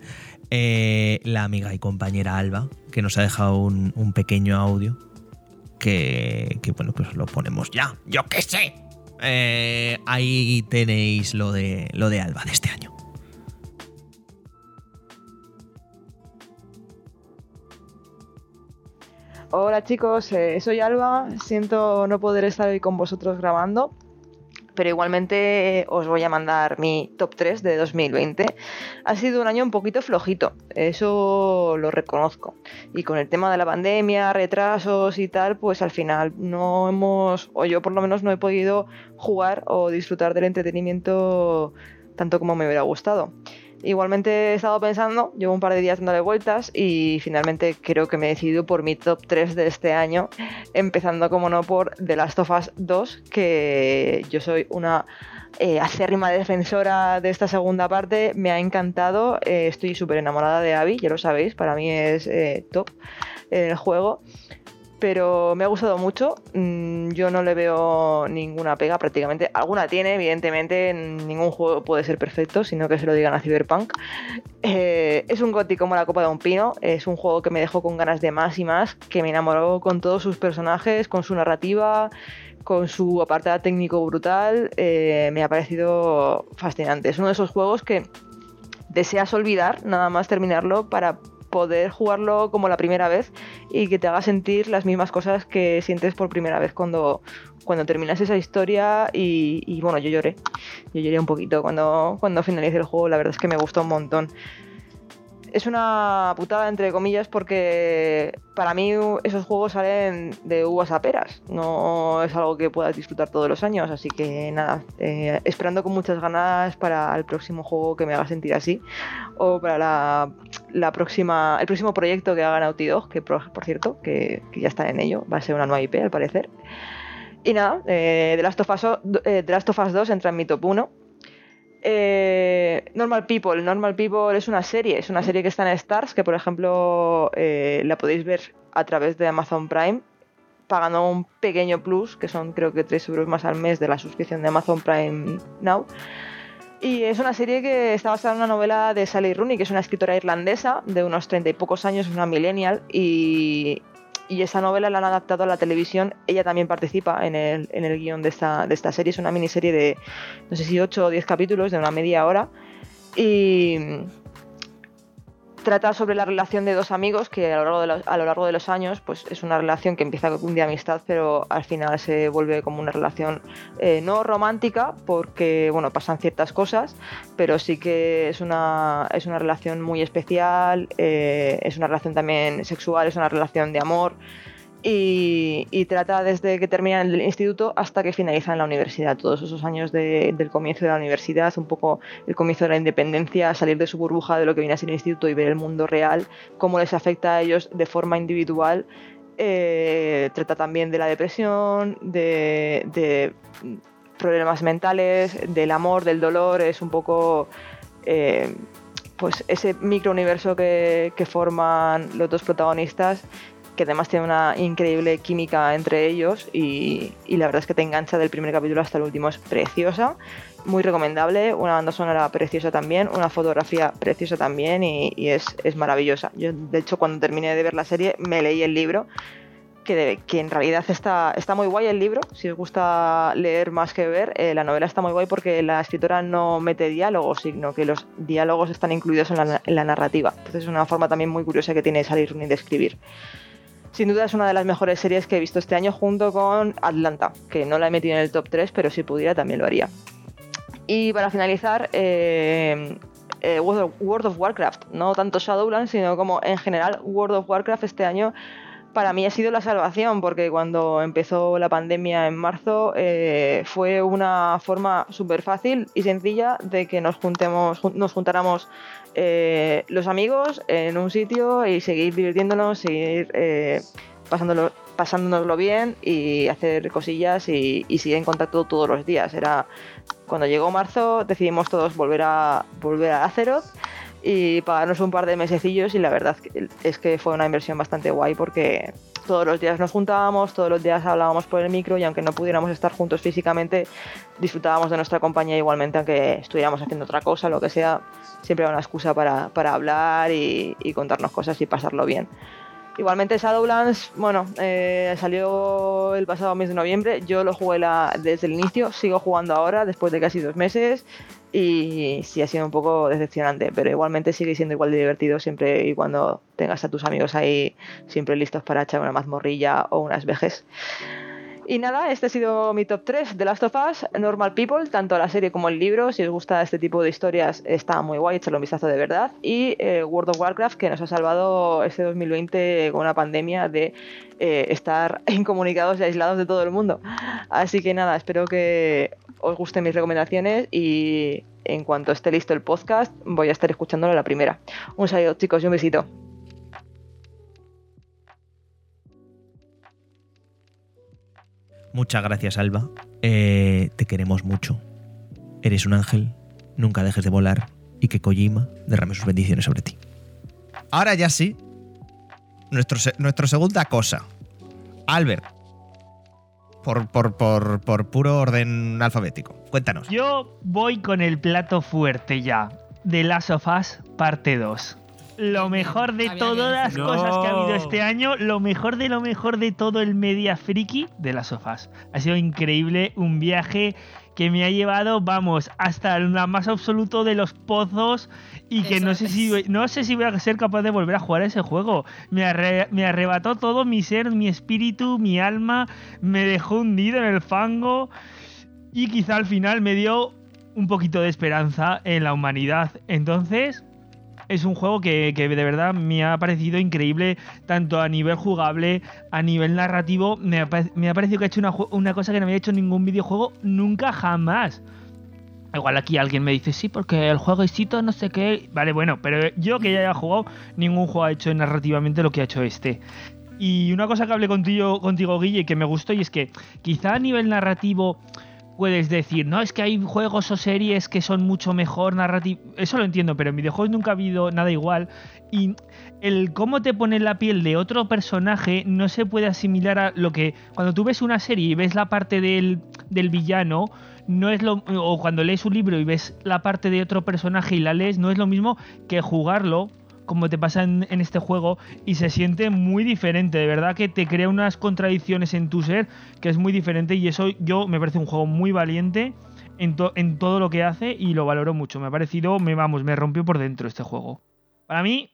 eh, la amiga y compañera Alba, que nos ha dejado un, pequeño audio que, que, bueno, pues lo ponemos ya. Yo qué sé. Eh, ahí tenéis lo de, lo de Alba de este año. Hola chicos, eh, soy Alba. Siento no poder estar hoy con vosotros grabando, pero igualmente eh, os voy a mandar mi top 3 de 2020. Ha sido un año un poquito flojito, eso lo reconozco. Y con el tema de la pandemia, retrasos y tal, pues al final no hemos, o yo por lo menos no he podido jugar o disfrutar del entretenimiento tanto como me hubiera gustado. Igualmente he estado pensando, llevo un par de días dándole vueltas y finalmente creo que me he decidido por mi top 3 de este año, empezando como no por The Last of Us 2, que yo soy una eh, acérrima defensora de esta segunda parte, me ha encantado, eh, estoy súper enamorada de Abby, ya lo sabéis, para mí es eh, top el juego pero me ha gustado mucho. Mm, yo no le veo ninguna pega prácticamente. Alguna tiene, evidentemente, ningún juego puede ser perfecto, sino que se lo digan a Cyberpunk. Eh, es un goti como la copa de un pino, es un juego que me dejó con ganas de más y más, que me enamoró con todos sus personajes, con su narrativa, con su apartado técnico brutal, eh, me ha parecido fascinante. Es uno de esos juegos que deseas olvidar, nada más terminarlo, para poder jugarlo como la primera vez y que te haga sentir las mismas cosas que sientes por primera vez cuando, cuando terminas esa historia y, bueno, yo lloré, yo lloré un poquito cuando, cuando finalicé el juego, la verdad es que me gustó un montón es una putada entre comillas porque para mí esos juegos salen de uvas a peras, no es algo que puedas disfrutar todos los años, así que nada, eh, esperando con muchas ganas para el próximo juego que me haga sentir así o para la, próxima, el próximo proyecto que haga Naughty Dog, que por, cierto, que, ya está en ello, va a ser una nueva IP al parecer. Y nada, eh, The, Last of Us, eh, The Last of Us 2 entra en mi top 1 eh, Normal People. Normal People es una serie, es una serie que está en Stars, que por ejemplo eh, la podéis ver a través de Amazon Prime, pagando un pequeño plus, que son creo que 3 euros más al mes de la suscripción de Amazon Prime Now. Y es una serie que está basada en una novela de Sally Rooney, que es una escritora irlandesa de unos treinta y pocos años, una millennial, y y esa novela la han adaptado a la televisión. Ella también participa en el, en el guion de esta, de esta serie. Es una miniserie de, no sé si 8 o 10 capítulos, de una media hora. Y trata sobre la relación de dos amigos que a lo largo de los, a lo largo de los años pues es una relación que empieza un de amistad pero al final se vuelve como una relación eh, no romántica porque bueno pasan ciertas cosas pero sí que es una es una relación muy especial eh, es una relación también sexual es una relación de amor y, trata desde que terminan el instituto hasta que finalizan la universidad, todos esos años del comienzo de la universidad, un poco el comienzo de la independencia, salir de su burbuja de lo que viene a ser el instituto y ver el mundo real, cómo les afecta a ellos de forma individual. Eh, trata también de la depresión, de, problemas mentales, del amor, del dolor, es un poco... Eh, pues ese microuniverso que, que forman los dos protagonistas que además tiene una increíble química entre ellos y, la verdad es que te engancha del primer capítulo hasta el último, es preciosa, muy recomendable, una banda sonora preciosa también, una fotografía preciosa también y, es, maravillosa. Yo de hecho cuando terminé de ver la serie me leí el libro. Que, que en realidad está, está muy guay el libro, si os gusta leer más que ver, eh, la novela está muy guay porque la escritora no mete diálogos, sino que los diálogos están incluidos en la, narrativa. Entonces es una forma también muy curiosa que tiene salir de escribir. Sin duda es una de las mejores series que he visto este año junto con Atlanta, que no la he metido en el top 3, pero si pudiera también lo haría. Y para finalizar, eh, eh, World of Warcraft, no tanto Shadowlands, sino como en general World of Warcraft este año para mí ha sido la salvación, porque cuando empezó la pandemia en marzo eh, fue una forma súper fácil y sencilla de que nos juntemos, nos juntáramos eh, los amigos en un sitio y seguir divirtiéndonos, seguir eh, pasándonoslo bien y hacer cosillas y, seguir en contacto todos los días. Era cuando llegó marzo decidimos todos volver a volver a Azeroth y pagarnos un par de mesecillos y la verdad es que fue una inversión bastante guay porque todos los días nos juntábamos, todos los días hablábamos por el micro y aunque no pudiéramos estar juntos físicamente, disfrutábamos de nuestra compañía igualmente aunque estuviéramos haciendo otra cosa, lo que sea, siempre era una excusa para, hablar y, y contarnos cosas y pasarlo bien. Igualmente Shadowlands, bueno, eh, salió el pasado mes de noviembre, yo lo jugué desde el inicio, sigo jugando ahora después de casi dos meses y sí ha sido un poco decepcionante, pero igualmente sigue siendo igual de divertido siempre y cuando tengas a tus amigos ahí siempre listos para echar una mazmorrilla o unas vejes. Y nada, este ha sido mi top 3 de Last of Us, Normal People, tanto la serie como el libro. Si os gusta este tipo de historias, está muy guay, echarle un vistazo de verdad. Y eh, World of Warcraft, que nos ha salvado este 2020 con una pandemia de eh, estar <laughs> incomunicados y aislados de todo el mundo. Así que nada, espero que os gusten mis recomendaciones y en cuanto esté listo el podcast, voy a estar escuchándolo la primera. Un saludo, chicos, y un besito. Muchas gracias, Alba. Eh, te queremos mucho. Eres un ángel. Nunca dejes de volar. Y que Kojima derrame sus bendiciones sobre ti. Ahora ya sí. Nuestro, nuestra segunda cosa. Albert. por, por, por, por puro orden alfabético. Cuéntanos. Yo voy con el plato fuerte ya. De Last of Us parte 2. Lo mejor de Había todas las cosas que ha habido este año, lo mejor de lo mejor de todo el media friki de las sofás. Ha sido increíble, un viaje que me ha llevado, vamos, hasta el más absoluto de los pozos y que Eso no sé, si, no sé si voy a ser capaz de volver a jugar ese juego. Me, arre- me arrebató todo mi ser, mi espíritu, mi alma, me dejó hundido en el fango y quizá al final me dio un poquito de esperanza en la humanidad. Entonces, es un juego que, que de verdad me ha parecido increíble, tanto a nivel jugable, a nivel narrativo. Me ha, me ha parecido que ha hecho una, una cosa que no había hecho ningún videojuego nunca jamás. Igual aquí alguien me dice, sí, porque el jueguecito no sé qué. Vale, bueno, pero yo que ya haya jugado, ningún juego ha hecho narrativamente lo que ha hecho este. Y una cosa que hablé contigo, contigo Guille, que me gustó, y es que quizá a nivel narrativo puedes decir, no, es que hay juegos o series que son mucho mejor narrativo. Eso lo entiendo, pero en videojuegos nunca ha habido nada igual. Y el cómo te pone la piel de otro personaje no se puede asimilar a lo que. Cuando tú ves una serie y ves la parte del, del villano, no es lo. O cuando lees un libro y ves la parte de otro personaje y la lees, no es lo mismo que jugarlo como te pasa en, este juego y se siente muy diferente, de verdad que te crea unas contradicciones en tu ser que es muy diferente y eso yo me parece un juego muy valiente en, to- en todo lo que hace y lo valoro mucho, me ha parecido, me vamos, me rompió por dentro este juego. Para mí,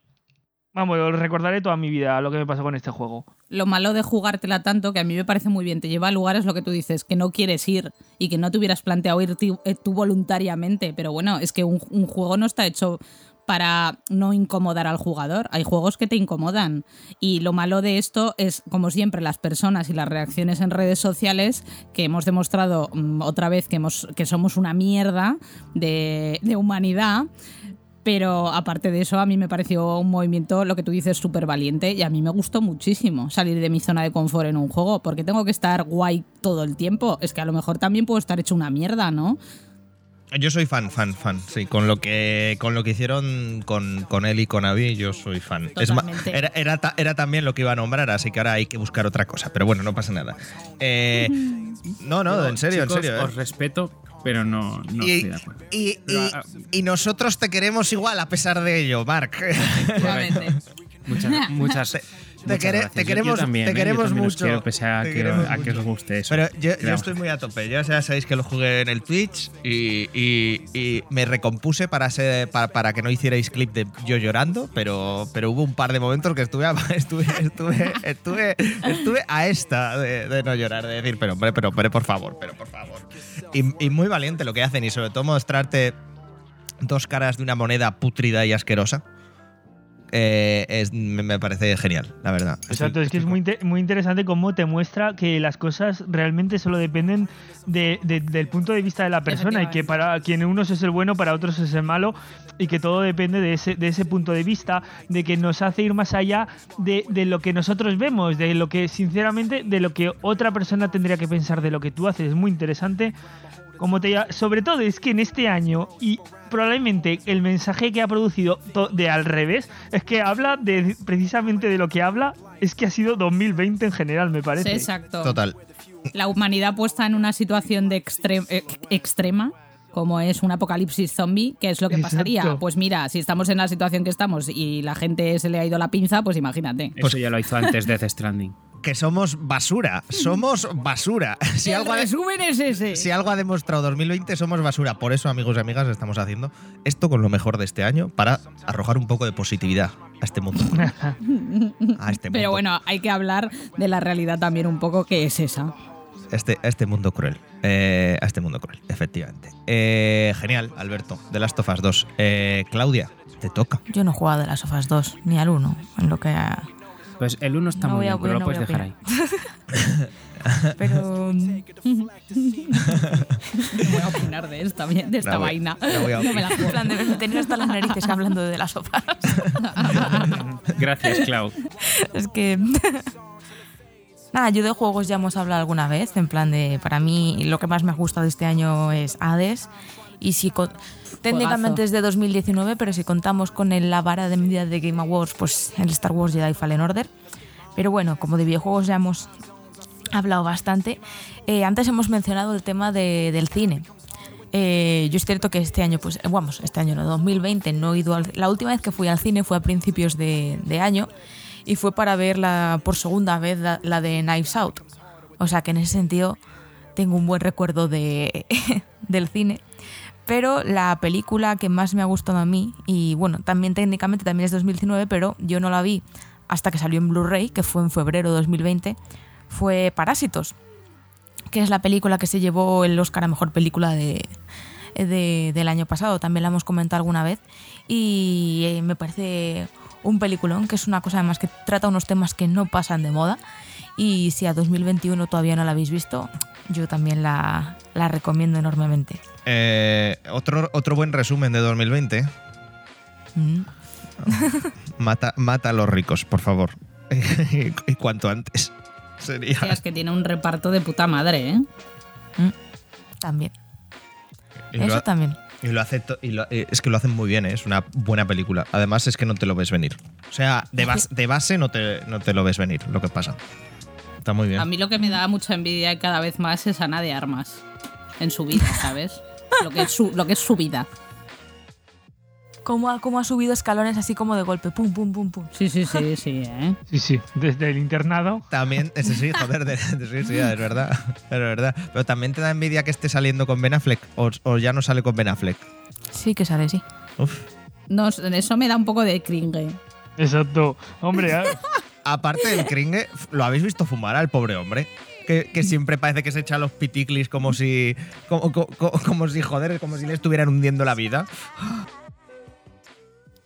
vamos, lo recordaré toda mi vida lo que me pasó con este juego. Lo malo de jugártela tanto, que a mí me parece muy bien, te lleva a lugares lo que tú dices, que no quieres ir y que no te hubieras planteado ir eh, tú voluntariamente. Pero bueno, es que un juego no está hecho para no incomodar al jugador. Hay juegos que te incomodan. Y lo malo de esto es, como siempre, las personas y las reacciones en redes sociales, que hemos demostrado mm, otra vez que, hemos, que somos una mierda de, de humanidad. Pero aparte de eso, a mí me pareció un movimiento, lo que tú dices, súper valiente y a mí me gustó muchísimo salir de mi zona de confort en un juego, porque tengo que estar guay todo el tiempo. Es que a lo mejor también puedo estar hecho una mierda, ¿no? Yo soy fan, fan, fan. Sí, con lo que, con lo que hicieron con, con él y con Avi, yo soy fan. Es ma- era, era, ta- era también lo que iba a nombrar, así que ahora hay que buscar otra cosa. Pero bueno, no pasa nada. Eh, no, no, en serio, Chicos, en serio. ¿eh? Os respeto, pero no, no y, estoy de acuerdo. y- Pero, y- ah, y nosotros te queremos igual a pesar de ello, Mark. <laughs> Muchas, muchas, Te- quere- te queremos- yo también, te ¿eh? Yo queremos os mucho. quiero, pese a que, a que os guste eso. Pero yo, yo estoy muy a tope. Yo ya sabéis que lo jugué en el Twitch y, y- y me recompuse para, ser, para, para que no hicierais clip de yo llorando, pero, pero hubo un par de momentos que estuve a, <laughs> estuve, estuve, estuve, estuve a esta de, de no llorar, de decir, pero hombre, pero, pero por favor, pero por favor. Y, y muy valiente lo que hacen y sobre todo mostrarte dos caras de una moneda pútrida y asquerosa. Eh, es- me, me parece genial, la verdad. Exacto, Estoy- es que es muy, muy interesante cómo te muestra que las cosas realmente solo dependen de- de- del punto de vista de la persona y que para quien unos es el bueno, para otros es el malo y que todo depende de ese, de ese punto de vista, de que nos hace ir más allá de, de lo que nosotros vemos, de lo que sinceramente, de lo que otra persona tendría que pensar de lo que tú haces. Es muy interesante. Como te sobre todo es que en este año y probablemente el mensaje que ha producido de al revés es que habla de precisamente de lo que habla es que ha sido 2020 en general me Sí, parece. exacto. Total. La humanidad puesta en una situación de extre- eh, extrema, como es un apocalipsis zombie, ¿qué es lo que Exacto. pasaría? Pues mira, si estamos en la situación que estamos y la gente se le ha ido la pinza, pues imagínate. Eso ya lo hizo antes Death Stranding. Que somos basura. Somos basura. <laughs> Si algo, ha, es ese. si algo ha demostrado 2020, somos basura. Por eso, amigos y amigas, estamos haciendo esto con lo mejor de este año para arrojar un poco de positividad a este mundo. <laughs> A este Pero mundo. bueno, hay que hablar de la realidad también un poco, que es esa. Este, a este mundo cruel. Eh, a este mundo cruel, efectivamente. Eh, genial, Alberto. De Last of Us 2. Eh, Claudia, te toca. Yo no he jugado de las sofás 2, ni al 1, en lo que... ha- Pues el uno está No muy voy a- bien, pero lo no puedes voy a dejar ahí. <laughs> <laughs> Pero... No <laughs> voy a opinar de esta, de esta No voy- vaina. no voy a No me la plan, de tener hasta las narices hablando de las sofás. Gracias, Clau. es que... Nada, yo de juegos ya hemos hablado alguna vez, en plan de, para mí lo que más me ha gustado este año es Hades. Y si con- técnicamente es de 2019, pero si contamos con el- la vara de medida de Game Awards, pues el Star Wars Jedi Fallen Order. Pero bueno, como de videojuegos ya hemos hablado bastante. Eh, antes hemos mencionado el tema de- del cine. Eh, yo es cierto que este año, pues, eh, vamos, este año no, 2020, no he ido al, La última vez que fui al cine fue a principios de, de año y fue para ver la, por segunda vez la, la de Knives Out. O sea que en ese sentido tengo un buen recuerdo de, <laughs> del cine. Pero la película que más me ha gustado a mí, y bueno, también técnicamente también es 2019, pero yo no la vi hasta que salió en Blu-ray, que fue en febrero de 2020, fue Parásitos, que es la película que se llevó el Oscar a Mejor Película de, de- del año pasado. También la hemos comentado alguna vez. Y eh, me parece un peliculón, que es una cosa además que trata unos temas que no pasan de moda. Y si a 2021 todavía no la habéis visto, yo también la, la recomiendo enormemente. Eh, otro, otro buen resumen de 2020. Mm. <laughs> Mata, mata a los ricos, por favor. <laughs> y cuanto antes. Sería. Es que tiene un reparto de puta madre, ¿eh? También. Y lo, Eso ha- también. y lo acepto. Y lo- eh, es que lo hacen muy bien, ¿eh? es una buena película. Además, es que no te lo ves venir. O sea, de, bas- <laughs> de base no te, no te lo ves venir lo que pasa. Está muy bien. A mí lo que me da mucha envidia cada vez más es Ana de Armas. En su vida, ¿sabes? <laughs> Lo que es su, lo que es su vida. ¿Cómo ha, cómo ha subido escalones así como de golpe? Pum, pum, pum, pum. Sí, sí, sí, sí, <laughs> ¿eh? Sí, sí, desde el internado. También, ese sí, joder, de, de- sí, sí, es verdad, es verdad. Pero también te da envidia que esté saliendo con Ben Affleck o, o ya no sale con Ben Affleck. Sí que sale, sí. Uf. No, eso me da un poco de cringe. Exacto. Hombre, Aparte del cringe, ¿lo habéis visto fumar al pobre hombre? Que, siempre parece que se echa los piticlis como si. Como- como si, joder, como si le estuvieran hundiendo la vida.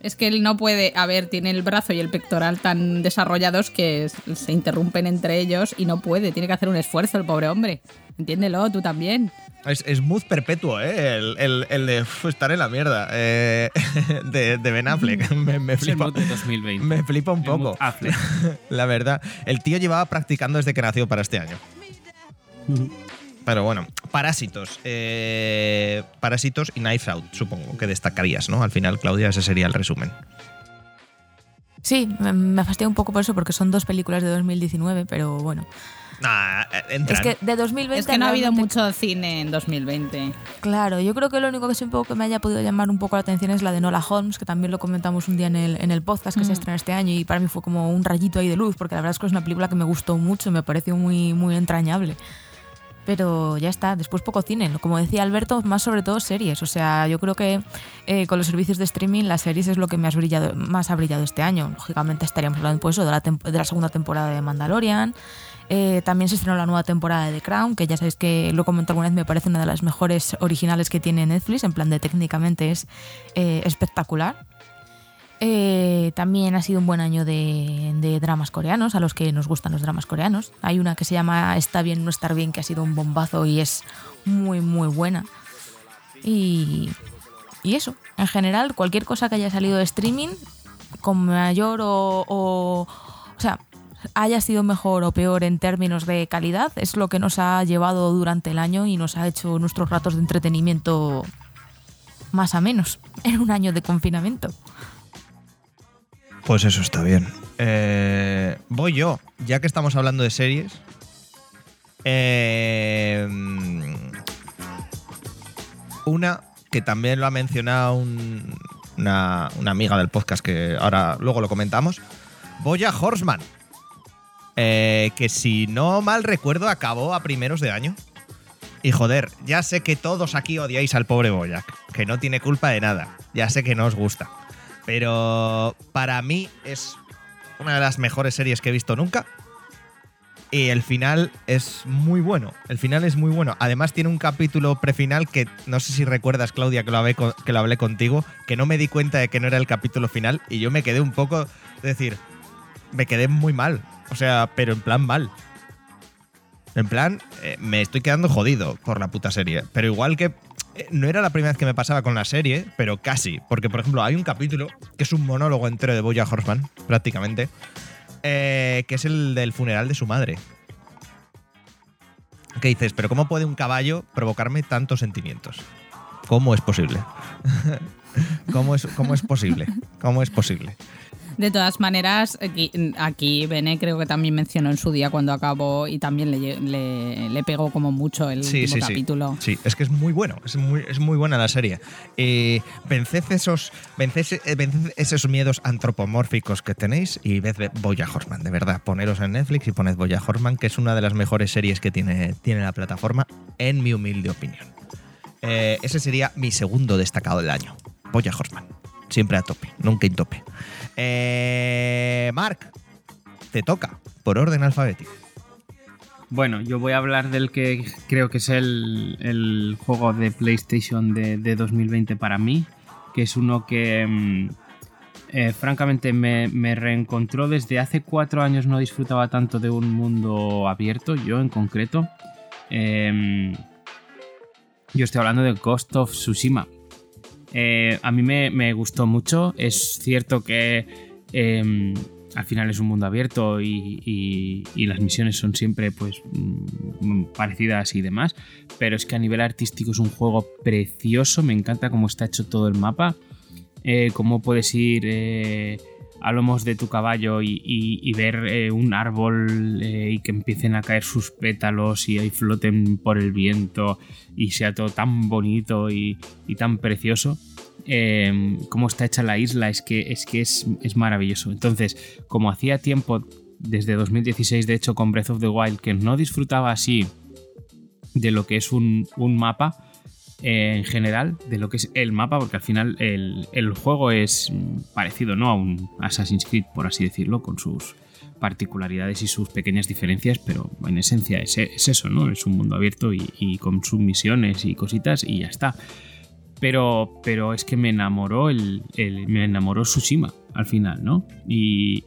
Es que él no puede, a ver, tiene el brazo y el pectoral tan desarrollados que se interrumpen entre ellos y no puede, tiene que hacer un esfuerzo el pobre hombre. Entiéndelo, tú también. Es, es mood perpetuo, ¿eh? El, el- el de "Uf, estar en la mierda. eh, <laughs> de, de Ben Affleck. Me, me Es el flipa. mod de 2020. Me flipa un poco. Affleck. <laughs> La verdad. El tío llevaba practicando desde que nació para este año. <laughs> Pero bueno, Parásitos. eh, Parásitos y Knives Out, supongo que destacarías, ¿no? Al final, Claudia, ese sería el resumen. Sí, me, fastidia un poco por eso, porque son dos películas de 2019, pero bueno. Nah, eh, entran. Es que de 2020. Es que no ha habido mucho cine en 2020. Claro, yo creo que lo único que sí un poco que me haya podido llamar un poco la atención es la de Nola Holmes, que también lo comentamos un día en el, en el podcast que se Mm. estrena este año y para mí fue como un rayito ahí de luz, porque la verdad es que es una película que me gustó mucho, me pareció muy, muy entrañable. Pero ya está, después poco cine. Como decía Alberto, más sobre todo series. O sea, yo creo que eh, con los servicios de streaming las series es lo que más, brillado, más ha brillado este año. Lógicamente estaríamos hablando pues, de, la de la segunda temporada de Mandalorian. Eh, también se estrenó la nueva temporada de The Crown, que ya sabéis que lo comenté alguna vez, me parece una de las mejores originales que tiene Netflix. En plan de técnicamente es eh, espectacular. Eh, también ha sido un buen año de, dramas coreanos, a los que nos gustan los dramas coreanos. Hay una que se llama Está bien, no estar bien, que ha sido un bombazo y es muy, muy buena. Y, y eso, en general, cualquier cosa que haya salido de streaming, con mayor o, o. O sea, haya sido mejor o peor en términos de calidad, es lo que nos ha llevado durante el año y nos ha hecho nuestros ratos de entretenimiento más a menos <laughs> en un año de confinamiento. Pues eso está bien. Eh, voy yo, ya que estamos hablando de series. Eh, una que también lo ha mencionado un- una, una amiga del podcast que ahora luego lo comentamos. Boya Horseman. Eh, que si no mal recuerdo acabó a primeros de año. Y joder, ya sé que todos aquí odiáis al pobre Boyack, que no tiene culpa de nada. Ya sé que no os gusta. Pero para mí es una de las mejores series que he visto nunca. Y el final es muy bueno. El final es muy bueno. Además tiene un capítulo prefinal que no sé si recuerdas, Claudia, que lo, hablé, que lo hablé contigo, que no me di cuenta de que no era el capítulo final y yo me quedé un poco, es decir, me quedé muy mal. O sea, pero en plan mal. En plan, eh, me estoy quedando jodido por la puta serie. Pero igual que no era la primera vez que me pasaba con la serie, pero casi. Porque, por ejemplo, hay un capítulo que es un monólogo entero de Boya Horseman, prácticamente, eh, que es el del funeral de su madre. ¿Qué dices? Pero ¿cómo puede un caballo provocarme tantos sentimientos? ¿Cómo es posible? <laughs> ¿Cómo es, cómo es posible? ¿Cómo es posible? De todas maneras, aquí, aquí Bene creo que también mencionó en su día cuando acabó y también le, le, le pegó como mucho el Sí, último sí, sí. capítulo. Sí, es que es muy bueno, es muy, es muy buena la serie. Eh, venced, esos, venced, eh, venced esos miedos antropomórficos que tenéis y ved Boya Horseman, de verdad. Poneros en Netflix y poned Boya Horseman, que es una de las mejores series que tiene, tiene la plataforma, en mi humilde opinión. Eh, ese sería mi segundo destacado del año. Boya Horseman. Siempre a tope, nunca en tope. Eh, Mark, te toca, por orden alfabético. Bueno, yo voy a hablar del que creo que es el, juego de PlayStation de, de 2020 para mí, que es uno que mm, eh, francamente me, me reencontró desde hace cuatro años no disfrutaba tanto de un mundo abierto, yo en concreto. Em, yo estoy hablando de Ghost of Tsushima. Eh, a mí me, gustó mucho. Es cierto que em, al final es un mundo abierto y las misiones son siempre pues mm, parecidas y demás. Pero es que a nivel artístico es un juego precioso. Me encanta cómo está hecho todo el mapa. Eh, cómo puedes ir eh, a lomos de tu caballo y, ver eh, un árbol eh, y que empiecen a caer sus pétalos y ahí floten por el viento y sea todo tan bonito y, tan precioso. Eh, cómo está hecha la isla es que es, que es, maravilloso. Entonces, como hacía tiempo, desde 2016 de hecho con Breath of the Wild, que no disfrutaba así de lo que es un, mapa, en general de lo que es el mapa, porque al final el, el juego es parecido ¿no? a un Assassin's Creed, por así decirlo, con sus particularidades y sus pequeñas diferencias, pero en esencia es, es eso, ¿no? Es un mundo abierto y, y con sus misiones y cositas y ya está. Pero, pero es que me enamoró el, el- me enamoró Tsushima al final, ¿no? Y,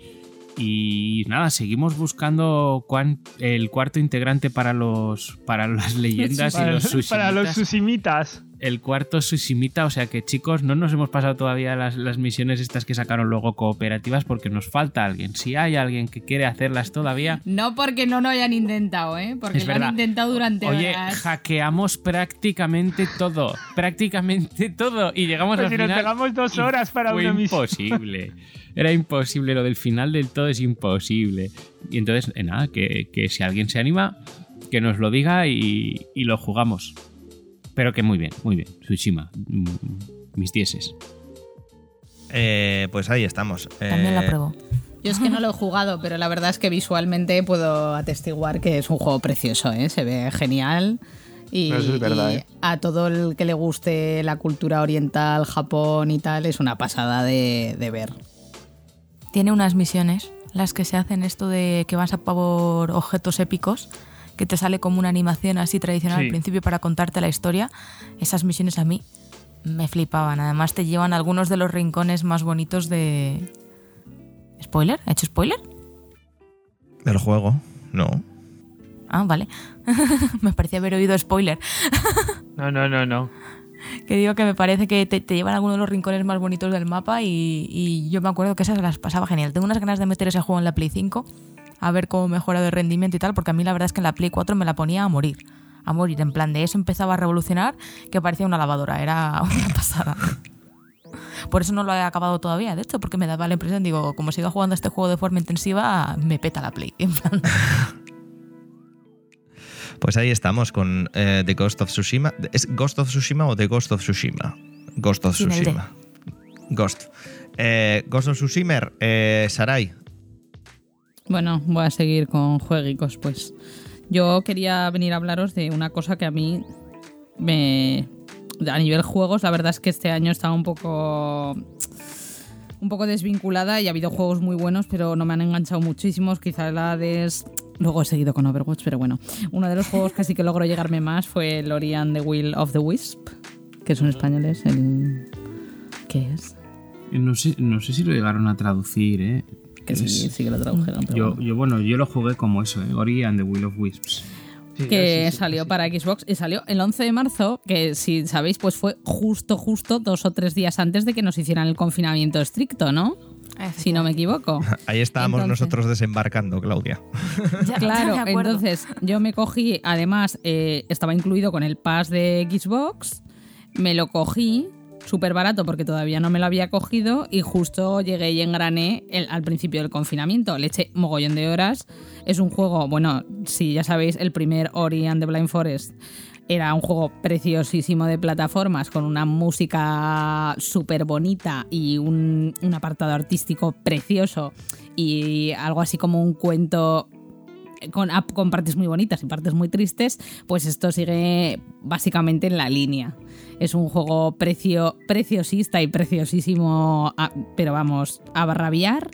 y nada, seguimos buscando cuán- el cuarto integrante para los para las <laughs> leyendas y Para, los para los susimitas. El cuarto Tsushimita, o sea que chicos, no nos hemos pasado todavía las, las misiones estas que sacaron luego cooperativas porque nos falta alguien. Si hay alguien que quiere hacerlas todavía, No porque no lo hayan intentado, ¿eh? Porque Es lo verdad. han intentado durante oye, horas. hackeamos prácticamente todo, prácticamente todo y llegamos Pues al si nos final. pegamos dos horas para fue una misión. imposible. Era imposible, lo del final del todo es imposible. Y entonces, eh, nada, que, que si alguien se anima, que nos lo diga y, y lo jugamos. Pero que muy bien, muy bien. Tsushima, mis dieces. Eh, pues ahí estamos. También la Eh, pruebo. Yo es que no lo he jugado, pero la verdad es que visualmente puedo atestiguar que es un juego precioso, ¿eh? Se ve genial. Y, Eso es verdad, y ¿eh? a todo el que le guste la cultura oriental, Japón y tal, es una pasada de, de ver. Tiene unas misiones, las que se hacen esto de que vas a por objetos épicos, que te sale como una animación así tradicional Sí. al principio para contarte la historia. Esas misiones a mí me flipaban. Además te llevan a algunos de los rincones más bonitos de... ¿Spoiler? ¿He hecho spoiler? Del juego, no. Ah, vale. <laughs> me parecía haber oído spoiler. <laughs> No, no, no, no. Que digo que me parece que te, te llevan a algunos de los rincones más bonitos del mapa y, y yo me acuerdo que esas las pasaba genial. Tengo unas ganas de meter ese juego en la Play 5 a ver cómo mejora de rendimiento y tal, porque a mí la verdad es que en la Play 4 me la ponía a morir. A morir, en plan de eso empezaba a revolucionar que parecía una lavadora, era <laughs> una pasada. Por eso no lo he acabado todavía, de hecho, porque me daba la impresión, digo, como sigo jugando este juego de forma intensiva, me peta la Play. En plan, <laughs> Pues ahí estamos con eh, The Ghost of Tsushima. ¿Es Ghost of Tsushima o The Ghost of Tsushima? Ghost of. Tsushima. Ghost. Eh, Ghost of Tsushima, eh, Sarai. Bueno, voy a seguir con jueguicos, pues. Yo quería venir a hablaros de una cosa que a mí me... A nivel juegos, la verdad es que este año estaba un poco... Un poco desvinculada y ha habido juegos muy buenos, pero no me han enganchado muchísimos. Quizás la de... Luego he seguido con Overwatch, pero bueno. Uno de los juegos que sí que logró llegarme más fue el the Will of the Wisp, que son españoles. El... ¿Qué es? No sé, no sé si lo llegaron a traducir, ¿eh? Que sí, Es- sí que lo tradujeron. pero Yo, bueno. yo, bueno, yo lo jugué como eso, ¿eh? Ori and the Will of Wisps. Sí, que sí, sí, salió sí. para Xbox y salió el 11 de marzo, que si sabéis, pues fue justo, justo dos o tres días antes de que nos hicieran el confinamiento estricto, ¿no? Si no me equivoco. <laughs> Ahí estábamos Entonces- nosotros desembarcando, Claudia. <laughs> Ya- Claro, entonces yo me cogí, además eh, estaba incluido con el pass de Xbox, me lo cogí súper barato porque todavía no me lo había cogido y justo llegué y engrané el- al principio del confinamiento. Le eché mogollón de horas. Es un juego, bueno, si ya sabéis, el primer Ori and the Blind Forest era un juego preciosísimo de plataformas con una música súper bonita y un, un apartado artístico precioso y algo así como un cuento con, con partes muy bonitas y partes muy tristes, pues esto sigue básicamente en la línea. Es un juego precio, preciosista y preciosísimo, pero vamos, a barrabiar.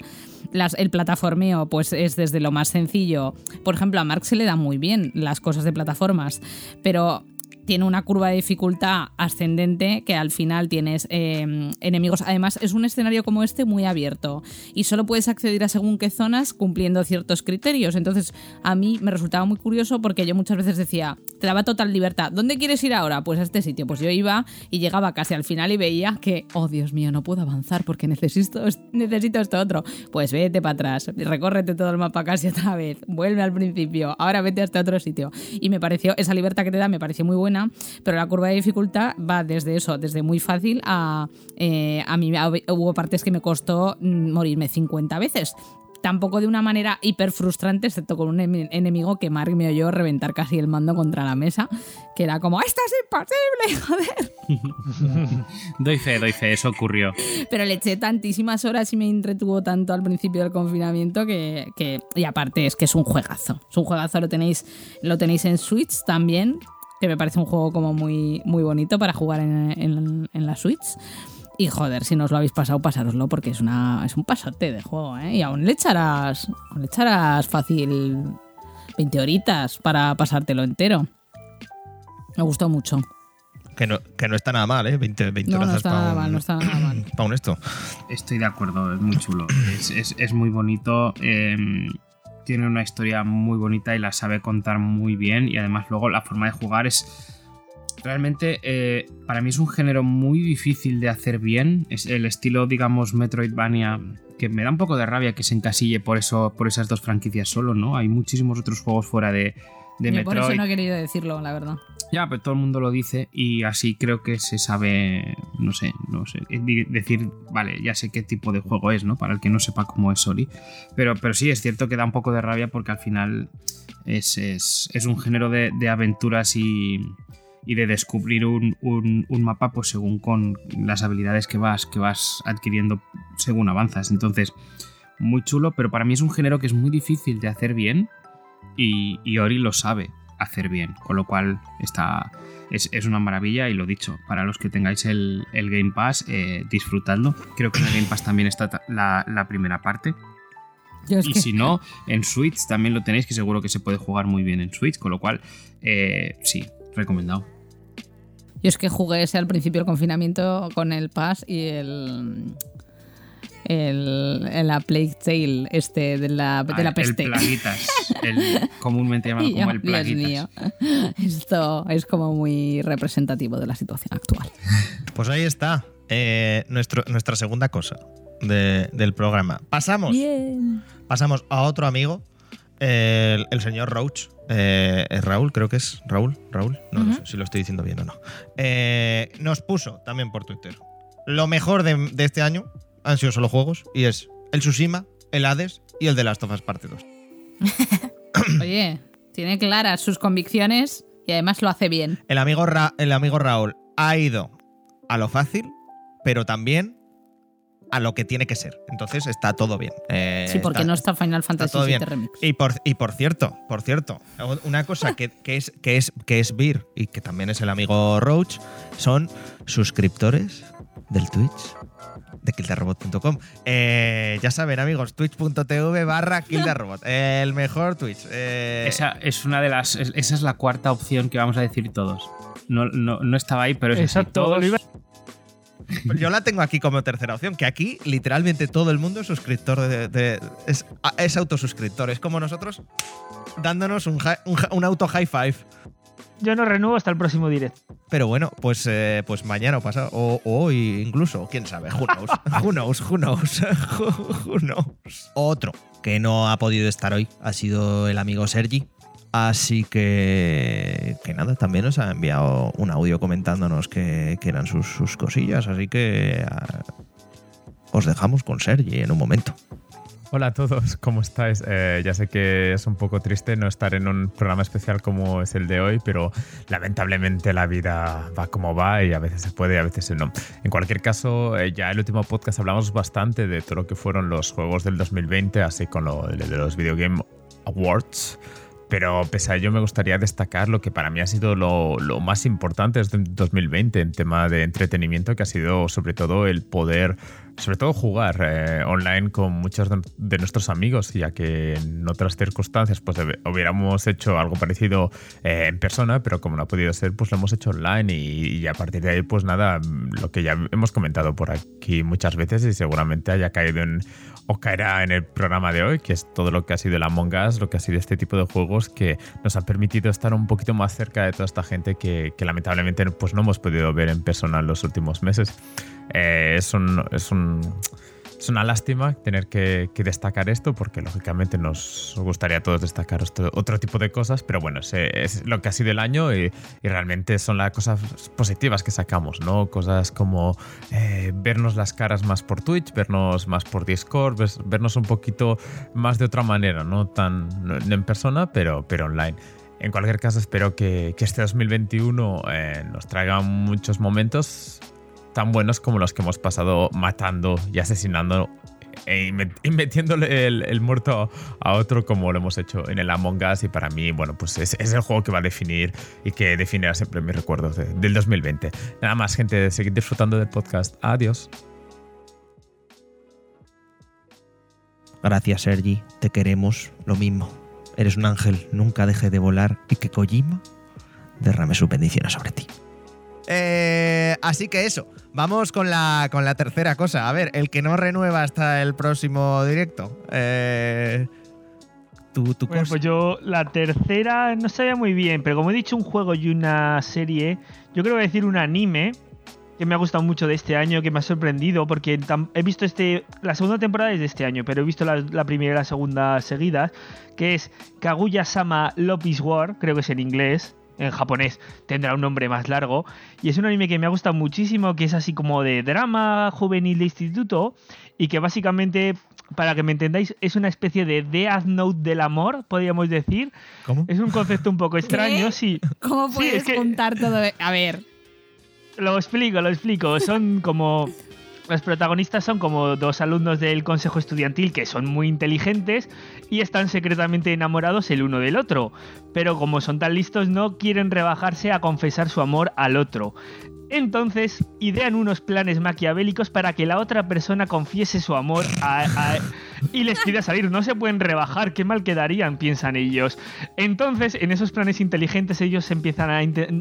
El plataformeo pues es desde lo más sencillo. Por ejemplo, a Mark se le dan muy bien las cosas de plataformas, pero tiene una curva de dificultad ascendente que al final tienes eh, enemigos. Además, es un escenario como este muy abierto y solo puedes acceder a según qué zonas cumpliendo ciertos criterios. Entonces, a mí me resultaba muy curioso porque yo muchas veces decía, te daba total libertad. ¿Dónde quieres ir ahora? Pues a este sitio. Pues yo iba y llegaba casi al final y veía que, oh Dios mío, no puedo avanzar porque necesito, necesito esto otro. Pues vete para atrás, recórrete todo el mapa casi otra vez, vuelve al principio, ahora vete a este otro sitio. Y me pareció, esa libertad que te da me pareció muy buena, pero la curva de dificultad va desde eso, desde muy fácil a... eh, a mí hubo partes que me costó mm, morirme 50 veces. Tampoco de una manera hiper frustrante, excepto con un ene- enemigo que Mark me oyó reventar casi el mando contra la mesa, que era como, ¡esto es imposible, joder! <laughs> Doy fe, doy fe, eso ocurrió. Pero le eché tantísimas horas y me entretuvo tanto al principio del confinamiento que, que- y aparte es que es un juegazo. Es un juegazo, lo tenéis, lo tenéis en Switch también, que me parece un juego como muy, muy bonito para jugar en, en- en la Switch. Y joder, si no os lo habéis pasado, pasároslo porque es, una, es un pasote de juego, ¿eh? Y aún le echarás, aún le echarás fácil 20 horitas para pasártelo entero. Me gustó mucho. Que no, que no está nada mal, ¿eh? 20, 20 No, no horas está pa' nada un- mal, no está nada mal. <clears throat> pa' un esto. Estoy de acuerdo, es muy chulo. Es, es- es muy bonito. eh, tiene una historia muy bonita y la sabe contar muy bien. Y además, luego la forma de jugar es. Realmente, eh, para mí es un género muy difícil de hacer bien. Es el estilo, digamos, Metroidvania, que me da un poco de rabia que se encasille por, eso, por esas dos franquicias solo, ¿no? Hay muchísimos otros juegos fuera de, de Yo por Metroid. eso no he querido decirlo, la verdad. Ya, pero todo el mundo lo dice y así creo que se sabe, no sé, no sé, decir, vale, ya sé qué tipo de juego es, ¿no? Para el que no sepa cómo es Ori. Pero, pero sí, es cierto que da un poco de rabia porque al final es, es- es un género de, de aventuras y, y de descubrir un, un- un mapa pues según con las habilidades que vas, que vas adquiriendo según avanzas. Entonces, muy chulo, pero para mí es un género que es muy difícil de hacer bien y, y Ori lo sabe hacer bien, con lo cual está, es, es una maravilla y lo dicho, para los que tengáis el, el Game Pass, eh, disfrutadlo. Creo que en el Game Pass también está la, la primera parte. Y que- si no, en Switch también lo tenéis, que seguro que se puede jugar muy bien en Switch, con lo cual, eh, sí, recomendado. Yo es que jugué ese al principio del confinamiento con el Pass y el. El, el la Plague Tale este de la, de la Ah, peste. El Plaguitas, <laughs> el comúnmente llamado como el Dios Plaguitas. mío, <laughs> esto es como muy representativo de la situación actual. Pues ahí está. eh, nuestro, nuestra segunda cosa de- del programa. Pasamos. Bien. Pasamos a otro amigo, el, el señor Roach. Eh, es Raúl, creo que es Raúl. Raúl, no sé si lo estoy diciendo bien o no. Eh, nos puso también por Twitter. Lo mejor de, de este año han sido solo juegos y es el Tsushima, el Hades y el de Last of Us Parte 2. <coughs> Oye, tiene claras sus convicciones y además lo hace bien. El amigo, Ra- el amigo Raúl ha ido a lo fácil, pero también a lo que tiene que ser. Entonces está todo bien. Eh, sí, porque está- no está Final Fantasy todo VII bien. Remix. Y por, y por cierto, por cierto, una cosa que, <laughs> que es, que, es, que es Beer y que también es el amigo Roach, son suscriptores del Twitch de kildarrobot.com. Eh, ya saben, amigos, twitch.tv barra kildarrobot. El mejor Twitch. Eh, Esa es una de las. es- Esa es la cuarta opción que vamos a decir todos. No, no, no estaba ahí, pero es así. Exacto, Todos- lo iba- Yo la tengo aquí como tercera opción, que aquí literalmente todo el mundo es suscriptor de, de- es, es autosuscriptor. Es como nosotros dándonos un, hi- un, hi- un auto high five. Yo no renuevo hasta el próximo direct. Pero bueno, pues, eh, pues mañana o pasado, o, o hoy incluso, quién sabe, who knows, <laughs> who knows, who knows, <laughs> who knows. Otro que no ha podido estar hoy ha sido el amigo Sergi, Así que, que nada, también nos ha enviado un audio comentándonos que, que eran sus, sus cosillas, así que ah, os dejamos con Sergi en un momento. Hola a todos, ¿cómo estáis? Eh, ya sé que es un poco triste no estar en un programa especial como es el de hoy, pero lamentablemente la vida va como va y a veces se puede y a veces no. En cualquier caso, eh, ya el último podcast hablamos bastante de todo lo que fueron los juegos del 2020, así con lo de los Video Game Awards. Pero pese a ello me gustaría destacar lo que para mí ha sido lo, lo más importante desde 2020 en tema de entretenimiento, que ha sido sobre todo el poder sobre todo jugar eh, online con muchos de nuestros amigos, ya que en otras circunstancias pues hubiéramos hecho algo parecido eh, en persona, pero como no ha podido ser, pues lo hemos hecho online y, y, a partir de ahí pues nada, lo que ya hemos comentado por aquí muchas veces y seguramente haya caído en o caerá en el programa de hoy, que es todo lo que ha sido el Among Us, lo que ha sido este tipo de juegos que nos han permitido estar un poquito más cerca de toda esta gente que, que lamentablemente pues no hemos podido ver en persona en los últimos meses. Eh, es, un, es, un, es, una lástima tener que, destacar esto porque lógicamente nos gustaría a todos destacar otro, otro tipo de cosas, pero bueno, es, lo que ha sido el año y, y, realmente son las cosas positivas que sacamos, ¿no? Cosas como eh, vernos las caras más por Twitch, vernos más por Discord, vernos un poquito más de otra manera, no tan en persona, pero, pero online. En cualquier caso, espero que, que este 2021 eh, nos traiga muchos momentos tan buenos como los que hemos pasado matando y asesinando e y metiéndole el, muerto a otro como lo hemos hecho en el Among Us y para mí, bueno, pues es, el juego que va a definir y que definirá siempre mis recuerdos de, del 2020. Nada más, gente, seguid disfrutando del podcast. Adiós. Gracias, Sergi. Te queremos lo mismo. Eres un ángel, nunca deje de volar y que Kojima derrame sus bendiciones sobre ti. Eh, así que eso, vamos con la, con la tercera cosa. A ver, el que no renueva hasta el próximo directo. Eh, ¿tú, tú bueno, pues yo la tercera no sabía muy bien, pero como he dicho un juego y una serie, yo creo que decir un anime que me ha gustado mucho de este año, que me ha sorprendido, porque he visto este. La segunda temporada es de este año, pero he visto la, la primera y la segunda seguidas, que es Kaguya-sama Love is War, creo que es en inglés en japonés tendrá un nombre más largo. Y es un anime que me ha gustado muchísimo, que es así como de drama juvenil de instituto y que básicamente, para que me entendáis, es una especie de Death Note del amor, podríamos decir. ¿Cómo? Es un concepto un poco extraño, ¿Qué? sí. ¿Cómo puedes sí, es que... contar todo? A ver. Lo explico, lo explico. Son como los protagonistas son como dos alumnos del consejo estudiantil que son muy inteligentes y están secretamente enamorados el uno del otro, pero como son tan listos no quieren rebajarse a confesar su amor al otro. Entonces idean unos planes maquiavélicos para que la otra persona confiese su amor a, a, y les pida salir. No se pueden rebajar, qué mal quedarían, piensan ellos. Entonces, en esos planes inteligentes, ellos empiezan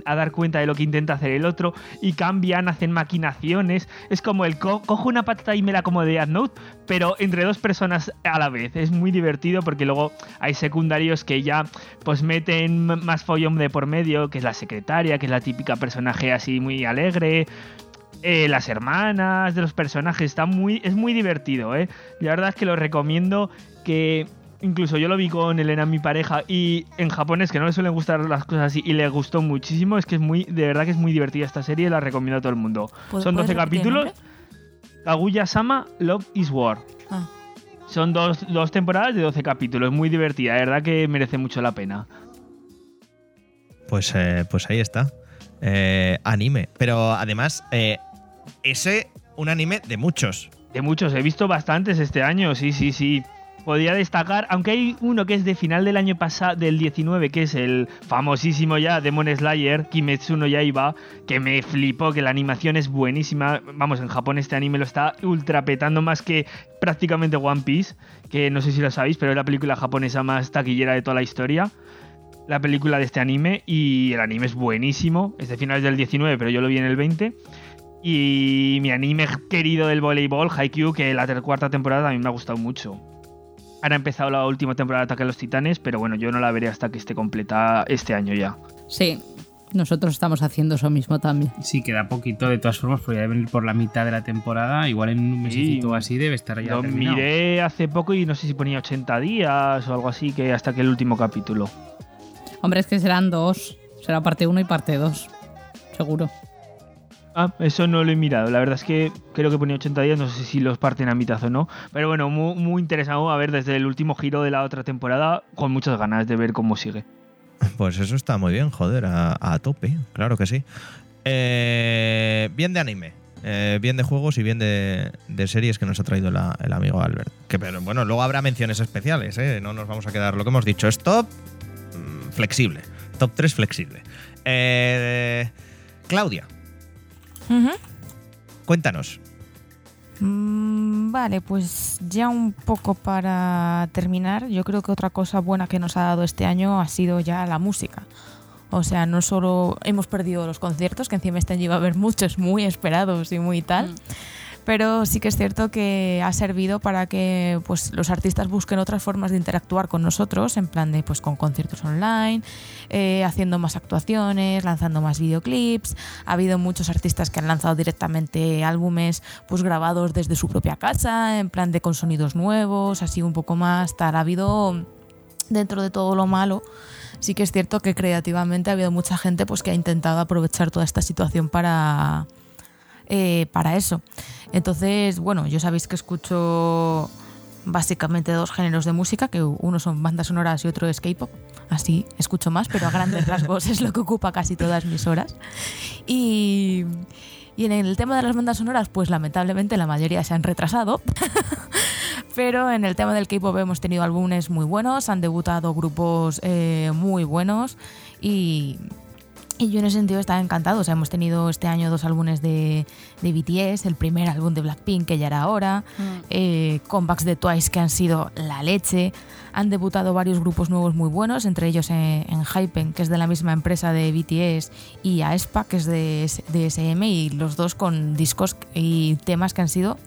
a, dar cuenta de lo que intenta hacer el otro y cambian, hacen maquinaciones. Es como el co cojo una patata y me la como de Death Note, pero entre dos personas a la vez. Es muy divertido porque luego hay secundarios que ya pues meten más follón de por medio, que es la secretaria, que es la típica personaje así muy alegre. Eh, las hermanas de los personajes, está muy, es muy divertido, ¿eh? La verdad es que lo recomiendo que incluso yo lo vi con Elena, mi pareja, y en japonés, que no le suelen gustar las cosas así, y le gustó muchísimo, es que es muy, de verdad que es muy divertida esta serie, la recomiendo a todo el mundo. Son 12 capítulos. Kaguya-sama Love is War. Ah. Son dos, dos, temporadas de 12 capítulos, muy divertida, de verdad que merece mucho la pena. Pues, eh, pues ahí está. Eh, anime. Pero además, eh, ese, un anime de muchos. De muchos, he visto bastantes este año, sí, sí, sí. Podría destacar, aunque hay uno que es de final del año pasado, del 19, que es el famosísimo ya Demon Slayer, Kimetsu no Yaiba, que me flipó, que la animación es buenísima. Vamos, en Japón este anime lo está ultrapetando más que prácticamente One Piece, que no sé si lo sabéis, pero es la película japonesa más taquillera de toda la historia. La película de este anime, y el anime es buenísimo, es de finales del 19, pero yo lo vi en el 20. Y mi anime querido del voleibol, Haikyuu, que la cuarta temporada también me ha gustado mucho. Ahora ha empezado la última temporada de Ataque a los Titanes, pero bueno, yo no la veré hasta que esté completa este año ya. Sí, nosotros estamos haciendo eso mismo también. Sí, queda poquito, de todas formas, podría venir por la mitad de la temporada, igual en un mesecito sí, así debe estar ya Lo terminado. miré hace poco y no sé si ponía 80 días o algo así, que hasta que el último capítulo. Hombre, es que serán dos. Será parte 1 y parte 2. Seguro. Ah, eso no lo he mirado. La verdad es que creo que ponía 80 días, no sé si los parten a mitad o no. Pero bueno, muy, interesado a ver desde el último giro de la otra temporada, con muchas ganas de ver cómo sigue. <laughs> Pues eso está muy bien, joder, a, a tope, claro que sí. Eh, bien de anime, eh, bien de juegos y bien de, series que nos ha traído el amigo Albert. Que pero bueno, luego habrá menciones especiales, ¿eh? no nos vamos a quedar. Lo que hemos dicho es top mm, flexible, top 3 flexible. Eh, Ujú. cuéntanos. Mm, Vale, pues ya un poco para terminar, yo creo que otra cosa buena que nos ha dado este año ha sido ya la música. O sea, no solo hemos perdido los conciertos, que encima este año iba a haber muchos muy esperados y muy tal, pero sí que es cierto que ha servido para que pues, los artistas busquen otras formas de interactuar con nosotros, en plan de pues con conciertos online, eh, haciendo más actuaciones, lanzando más videoclips. Ha habido muchos artistas que han lanzado directamente álbumes pues grabados desde su propia casa, en plan de con sonidos nuevos, así un poco más tal. Ha habido dentro de todo lo malo, sí que es cierto que creativamente ha habido mucha gente pues que ha intentado aprovechar toda esta situación para eh, para eso. Entonces, bueno, yo sabéis que escucho básicamente dos géneros de música, que uno son bandas sonoras y otro es K-pop. Así escucho más, pero a grandes rasgos <laughs> es lo que ocupa casi todas mis horas. Y, en el tema de las bandas sonoras, pues lamentablemente la mayoría se han retrasado. <laughs> Pero en el tema del K-pop hemos tenido álbumes muy buenos, han debutado grupos eh, muy buenos y, y yo en ese sentido estaba encantado. O sea, hemos tenido este año dos álbumes de, de BTS, el primer álbum de Blackpink, que ya era ahora, eh, comebacks de Twice que han sido la leche. Han debutado varios grupos nuevos muy buenos, entre ellos en, en Hypen, que es de la misma empresa de BTS, y aespa, que es de, S- de SM, y los dos con discos y temas que han sido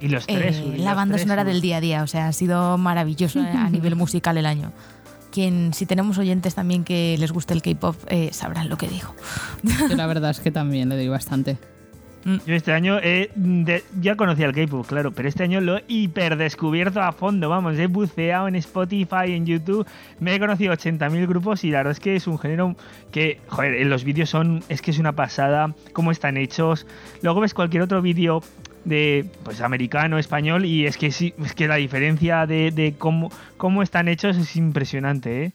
Y los eh, tres. uy, la los banda tres, sonora del día a día. O sea, ha sido maravilloso a nivel <laughs> musical el año. Quien, si tenemos oyentes también que les guste el K-pop, eh, sabrán lo que digo. Yo la verdad es que también le doy bastante. Yo este año de- ya conocía el K-pop, claro, pero este año lo he hiperdescubierto a fondo. Vamos, he buceado en Spotify, en YouTube, me he conocido 80.000 grupos y la verdad es que es un género que, joder, en los vídeos son, es que es una pasada, cómo están hechos. Luego ves cualquier otro vídeo de, pues, americano, español y es que sí, es que la diferencia de, de cómo, cómo están hechos es impresionante, ¿eh?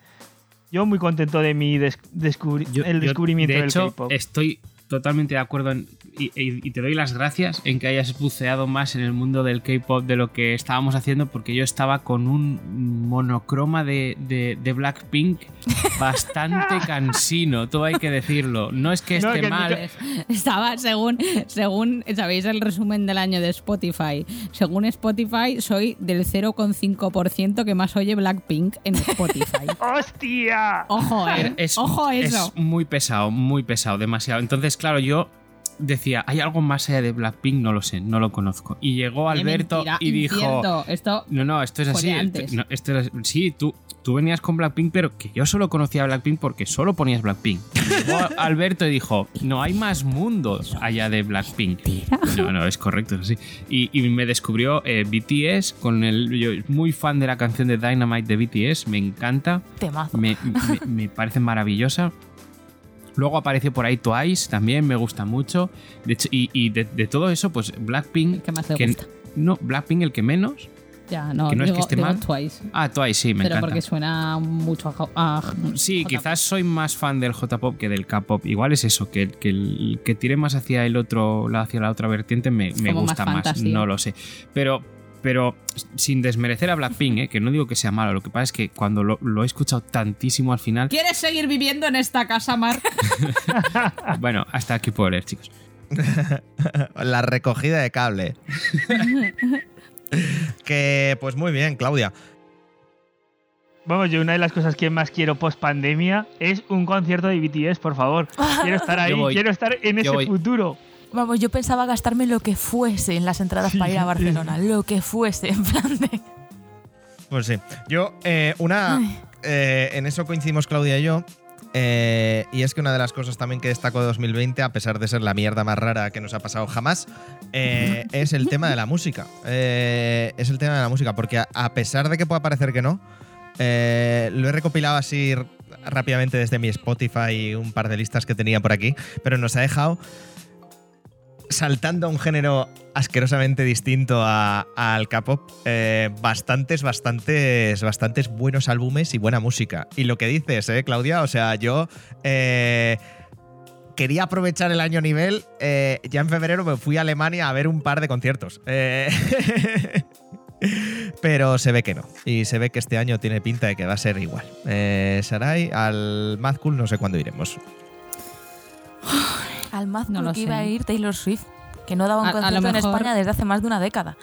Yo muy contento de mi des- descubri- Yo- el yo, descubrimiento de del hecho, K-pop. estoy totalmente de acuerdo en- y, te doy las gracias en que hayas buceado más en el mundo del K-pop de lo que estábamos haciendo, porque yo estaba con un monocroma de, de- de Blackpink <laughs> bastante cansino, todo hay que decirlo. No es que No, esté que mal. Estaba según, según, ¿sabéis el resumen del año de Spotify? Según Spotify, soy del 0,5% que más oye Blackpink en Spotify. <laughs> ¡Hostia! Ojo, ¿eh? Es, Ojo eso. es muy pesado, muy pesado, demasiado. Entonces, claro, yo decía, ¿hay algo más allá de Blackpink? No lo sé, no lo conozco. Y llegó Alberto mentira, y dijo... Esto No, no, esto es así. esto- no, esto es- sí, tú, tú venías con Blackpink, pero que yo solo conocía a Blackpink porque solo ponías Blackpink. Llegó <laughs> Alberto y dijo, no hay más mundos allá de Blackpink. No, no, es correcto, es así. Y, y me descubrió eh, BTS con el... Yo muy fan de la canción de Dynamite de BTS, me encanta. Temazo. Me, me- me parece maravillosa. Luego apareció por ahí Twice, también me gusta mucho. De hecho, y, y de, de todo eso, pues Blackpink... Más que- gusta. No, Blackpink el que menos. ya, no, que no es que esté mal. Twice. Ah, Twice, sí, me pero encanta. porque suena mucho a, a- Sí, quizás soy más fan del J-pop que del K-pop. Igual es eso, que, que el que tire más hacia el otro hacia la otra vertiente, me, me gusta más. No lo sé. Pero, pero sin desmerecer a Blackpink, ¿eh? que no digo que sea malo, lo que pasa es que cuando lo, lo he escuchado tantísimo al final. ¿Quieres seguir viviendo en esta casa, Mark? <laughs> Bueno, hasta aquí puedo leer, chicos. <laughs> La recogida de cable. <laughs> que, pues muy bien, Claudia. Vamos, yo una de las cosas que más quiero post pandemia es un concierto de BTS, por favor. Quiero estar ahí, quiero estar en Yo ese voy. futuro. Vamos, yo pensaba gastarme lo que fuese en las entradas para ir a Barcelona, <laughs> lo que fuese, en plan de... Pues sí. Yo, eh, una. eh, en eso coincidimos Claudia y yo. eh, y es que una de las cosas también que destaco de 2020, a pesar de ser la mierda más rara que nos ha pasado jamás, eh, es el <laughs> tema de la música. Eh, es el tema de la música, porque a, a pesar de que pueda parecer que no, lo he recopilado así rápidamente desde mi Spotify un par de listas que tenía por aquí, pero nos ha dejado saltando a un género asquerosamente distinto a- al K-pop, eh, bastantes, bastantes, bastantes buenos álbumes y buena música. Y lo que dices, ¿eh, Claudia? O sea, yo eh, quería aprovechar el año nivel. eh, ya en febrero me fui a Alemania a ver un par de conciertos. Eh, <laughs> Pero se ve que no. Y se ve que este año tiene pinta de que va a ser igual. Eh, Sarai, al Mad Cool no sé cuándo iremos. <sighs> <sighs> Al Mad No que sé. iba a ir Taylor Swift, que no daba un A- a concierto en mejor- España desde hace más de una década.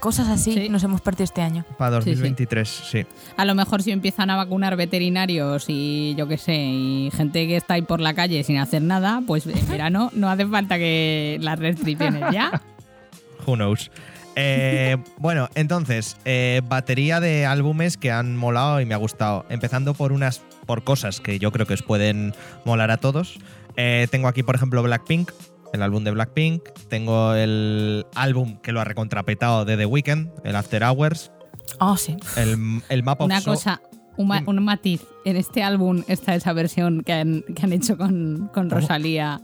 Cosas así Sí. nos hemos perdido este año. Para Sí, sí. 2023, sí. A lo mejor si empiezan a vacunar veterinarios y yo qué sé, y gente que está ahí por la calle sin hacer nada, pues en <laughs> verano no hace falta que las restricciones ya. <laughs> Who knows. Eh, bueno, entonces, eh, batería de álbumes que han molado y me ha gustado. Empezando por unas por cosas que yo creo que os pueden molar a todos. Eh, tengo aquí, por ejemplo, Blackpink, el álbum de Blackpink. Tengo el álbum que lo ha recontrapetado de The Weeknd, el After Hours. Oh, sí. El, el Map of Una cosa, un, ma- un matiz. En este álbum está esa versión que han, que han hecho con, con Rosalía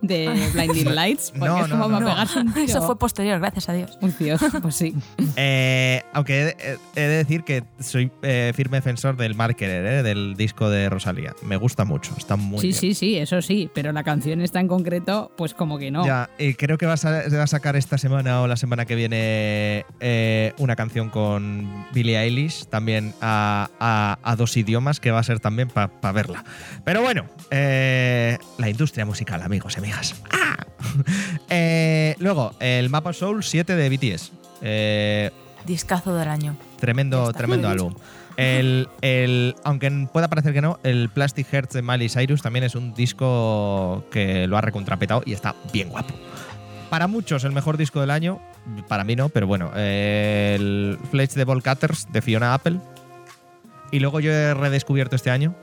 de Blinding Lights. Porque No, es no, como no, pegarse un tiro. Eso fue posterior, gracias a Dios. Uy, Dios, <laughs> pues sí. Eh, aunque he, de decir que soy eh, firme defensor del Marketer, eh, del disco de Rosalía. Me gusta mucho, está muy sí, bien. sí, sí, eso sí. Pero la canción está en concreto, pues como que no. Ya, y creo que va a, sa- se va a sacar esta semana o la semana que viene eh, una canción con Billie Eilish, también a, a- a dos idiomas, que va a ser también para verla. Pero bueno, eh, la industria musical, amigos y amigas. ¡Ah! <laughs> Eh, luego, el Mapa Soul 7 de BTS. Eh, Discazo del año. Tremendo, tremendo <laughs> álbum. El, el- aunque pueda parecer que no, el Plastic Hearts de Miley Cyrus también es un disco que lo ha recontrapetado y está bien guapo. Para muchos, el mejor disco del año. Para mí no, pero bueno. eh, el Fletch de Ball Cutters de Fiona Apple. Y luego yo he redescubierto este año,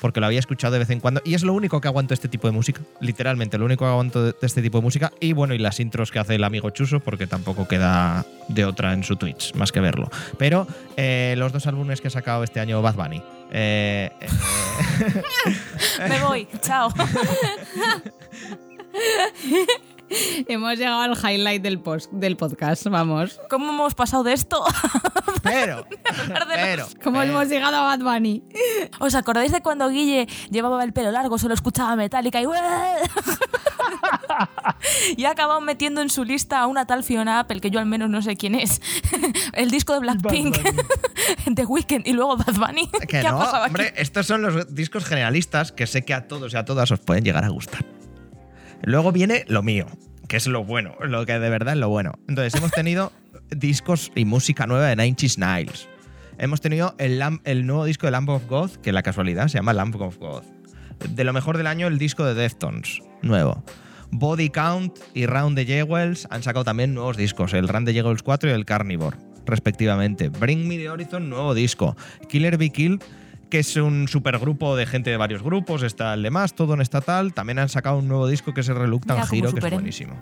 porque lo había escuchado de vez en cuando. Y es lo único que aguanto este tipo de música. Literalmente, lo único que aguanto de este tipo de música. Y bueno, y las intros que hace el amigo Chuso, porque tampoco queda de otra en su Twitch, más que verlo. Pero eh, los dos álbumes que ha sacado este año Bad Bunny. eh, eh, <laughs> Me voy, chao. <laughs> <laughs> Hemos llegado al highlight del, post, del podcast, vamos. ¿Cómo hemos pasado de esto? <laughs> pero, <laughs> pero, ¿Cómo pero- hemos llegado a Bad Bunny? ¿Os acordáis de cuando Guille llevaba el pelo largo, solo escuchaba Metallica y... y ha acabado metiendo en su lista a una tal Fiona Apple, que yo al menos no sé quién es. el disco de Blackpink, The Weeknd y luego Bad Bunny. Que ¿Qué ha no, pasado aquí? hombre, estos son los discos generalistas que sé que a todos y a todas os pueden llegar a gustar. Luego viene lo mío, que es lo bueno, lo que de verdad es lo bueno. Entonces, hemos <laughs> tenido discos y música nueva de Nine Inch Nails. Hemos tenido el, el nuevo disco de Lamb of God, que la casualidad se llama Lamb of God. De lo mejor del año, el disco de Deftones, nuevo. Body Count y Round the Jewels han sacado también nuevos discos, el Round the Jewels 4 y el Carnivore, respectivamente. Bring Me the Horizon, nuevo disco. Killer Be Killed, que es un supergrupo de gente de varios grupos, está el de más, todo en estatal. También han sacado un nuevo disco que es el Reluctant Hero, que es buenísimo.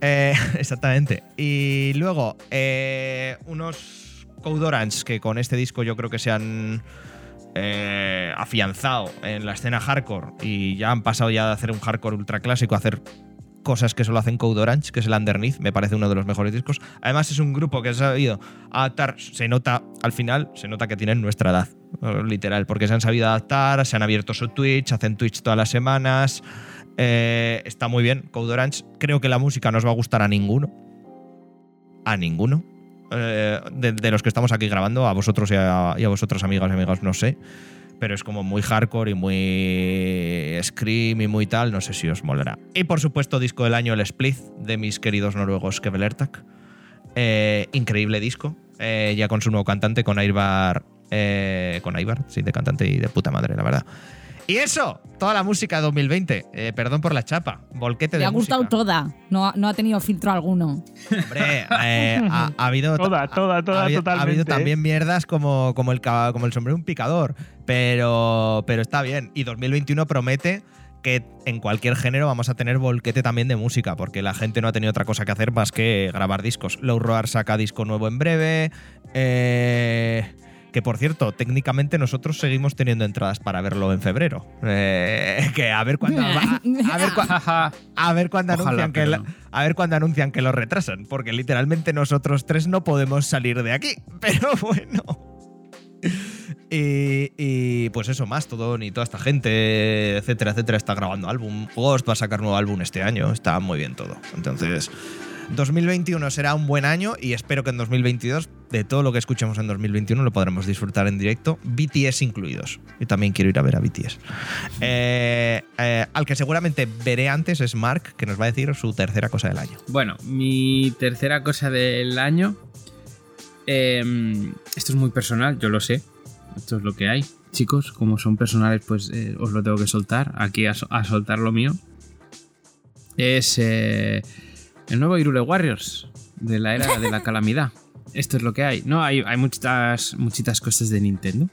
Eh, <laughs> exactamente. Y luego, eh, unos Code Orange que con este disco yo creo que se han eh, afianzado en la escena hardcore y ya han pasado ya de hacer un hardcore ultra clásico a hacer cosas que solo hacen Code Orange, que es el Underneath, me parece uno de los mejores discos. Además es un grupo que ha sabido adaptar, se nota al final, se nota que tienen nuestra edad, literal, porque se han sabido adaptar, se han abierto su Twitch, hacen Twitch todas las semanas, eh, está muy bien, Code Orange. Creo que la música no os va a gustar a ninguno. A ninguno. Eh, de, los que estamos aquí grabando, a vosotros y a, y a vosotros, amigas y amigos, no sé. Pero es como muy hardcore y muy scream y muy tal, no sé si os molará. Y por supuesto, disco del año, el Split de mis queridos noruegos Kevelertak. Eh, increíble disco, eh, ya con su nuevo cantante, con Aibar. eh, con Aibar, sí, de cantante y de puta madre, la verdad. Y eso, toda la música de 2020. Eh, perdón por la chapa. Volquete de Le ha gustado música. toda, no, ha- no ha tenido filtro alguno. Hombre, eh, ha, ha habido. Toda, toda, toda, ha, habido- ha totalmente, habido también mierdas como, como, el, como el sombrero de un picador. Pero, pero está bien. Y 2021 promete que en cualquier género vamos a tener volquete también de música, porque la gente no ha tenido otra cosa que hacer más que grabar discos. Low Roar saca disco nuevo en breve. Eh, que por cierto, técnicamente nosotros seguimos teniendo entradas para verlo en febrero. Eh, que a ver cuándo <laughs> a ver, cua- a ver cuándo Ojalá, anuncian que la- a ver cuándo anuncian que lo retrasan, porque literalmente nosotros tres no podemos salir de aquí. <laughs> Pero bueno. Y, y, pues eso, más, todo y toda esta gente, etcétera, etcétera, está grabando álbum. Ghost va a sacar nuevo álbum este año, está muy bien todo. Entonces, 2021 será un buen año y espero que en 2022, de todo lo que escuchemos en 2021, lo podremos disfrutar en directo, BTS incluidos. Yo también quiero ir a ver a BTS. Eh, eh, al que seguramente veré antes es Mark, que nos va a decir su tercera cosa del año. Bueno, mi tercera cosa del año. eh, esto es muy personal, yo lo sé. Esto es lo que hay. Chicos, como son personales, pues eh, os lo tengo que soltar. Aquí a, so- a soltar lo mío. Es el nuevo Irule Warriors de la era de la calamidad. Esto es lo que hay. No, hay, hay muchas, muchitas cosas de Nintendo.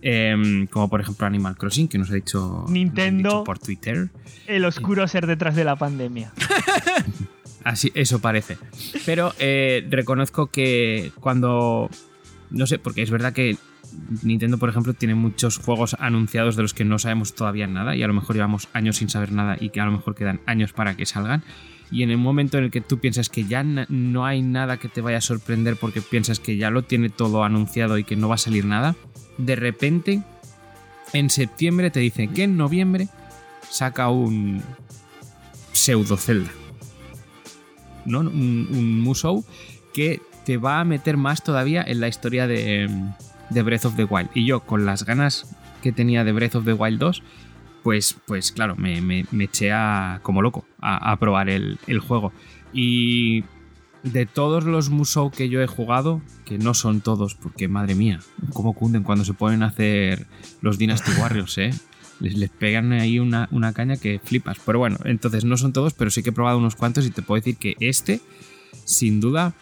Eh, como por ejemplo Animal Crossing, que nos ha dicho, Nintendo. dicho por Twitter. El oscuro ser detrás de la pandemia. <laughs> Así, eso parece. Pero eh, reconozco que cuando. No sé, porque es verdad que Nintendo, por ejemplo, tiene muchos juegos anunciados de los que no sabemos todavía nada y a lo mejor llevamos años sin saber nada y que a lo mejor quedan años para que salgan. Y en el momento en el que tú piensas que ya no hay nada que te vaya a sorprender porque piensas que ya lo tiene todo anunciado y que no va a salir nada, de repente en septiembre te dicen que en noviembre saca un pseudo Zelda. ¿no? Un, Musou que te va a meter más todavía en la historia de, de Breath of the Wild. Y yo, con las ganas que tenía de Breath of the Wild 2, pues, pues claro, me, me- me eché a, como loco a, a probar el, el juego. Y de todos los Musou que yo he jugado, que no son todos, porque madre mía, cómo cunden cuando se ponen a hacer los Dynasty <laughs> Warriors, ¿eh? Les, les pegan ahí una, una caña que flipas. Pero bueno, entonces no son todos, pero sí que he probado unos cuantos y te puedo decir que este, sin duda,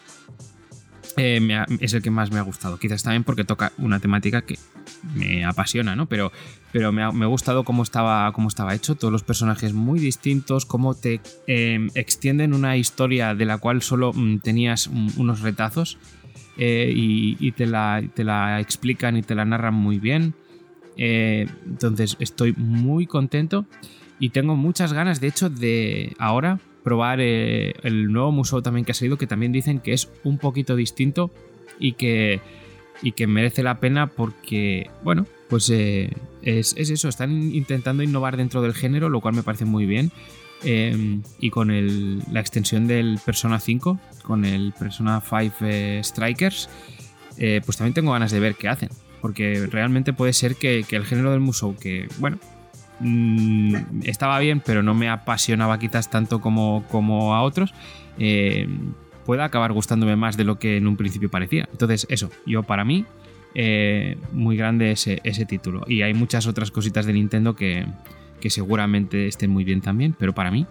eh, ha- es el que más me ha gustado. Quizás también porque toca una temática que me apasiona, ¿no? Pero, pero me, ha, me ha gustado cómo estaba, cómo estaba hecho, todos los personajes muy distintos, cómo te eh, extienden una historia de la cual solo mm, tenías un- unos retazos eh, y, y te, la, te la explican y te la narran muy bien. Eh, entonces estoy muy contento y tengo muchas ganas, de hecho, de ahora probar eh, el nuevo museo también que ha salido, que también dicen que es un poquito distinto y que, y que merece la pena porque, bueno, pues eh, es, es eso, están intentando innovar dentro del género, lo cual me parece muy bien. Eh, y con el- la extensión del Persona 5, con el Persona 5 eh, Strikers, eh, pues también tengo ganas de ver qué hacen. Porque realmente puede ser que, que el género del Musou, que bueno, mm, estaba bien, pero no me apasionaba quizás tanto como, como a otros, pueda acabar gustándome más de lo que en un principio parecía. Entonces, eso, yo para mí, eh, muy grande ese, ese título. Y hay muchas otras cositas de Nintendo que, que seguramente estén muy bien también, pero para mí,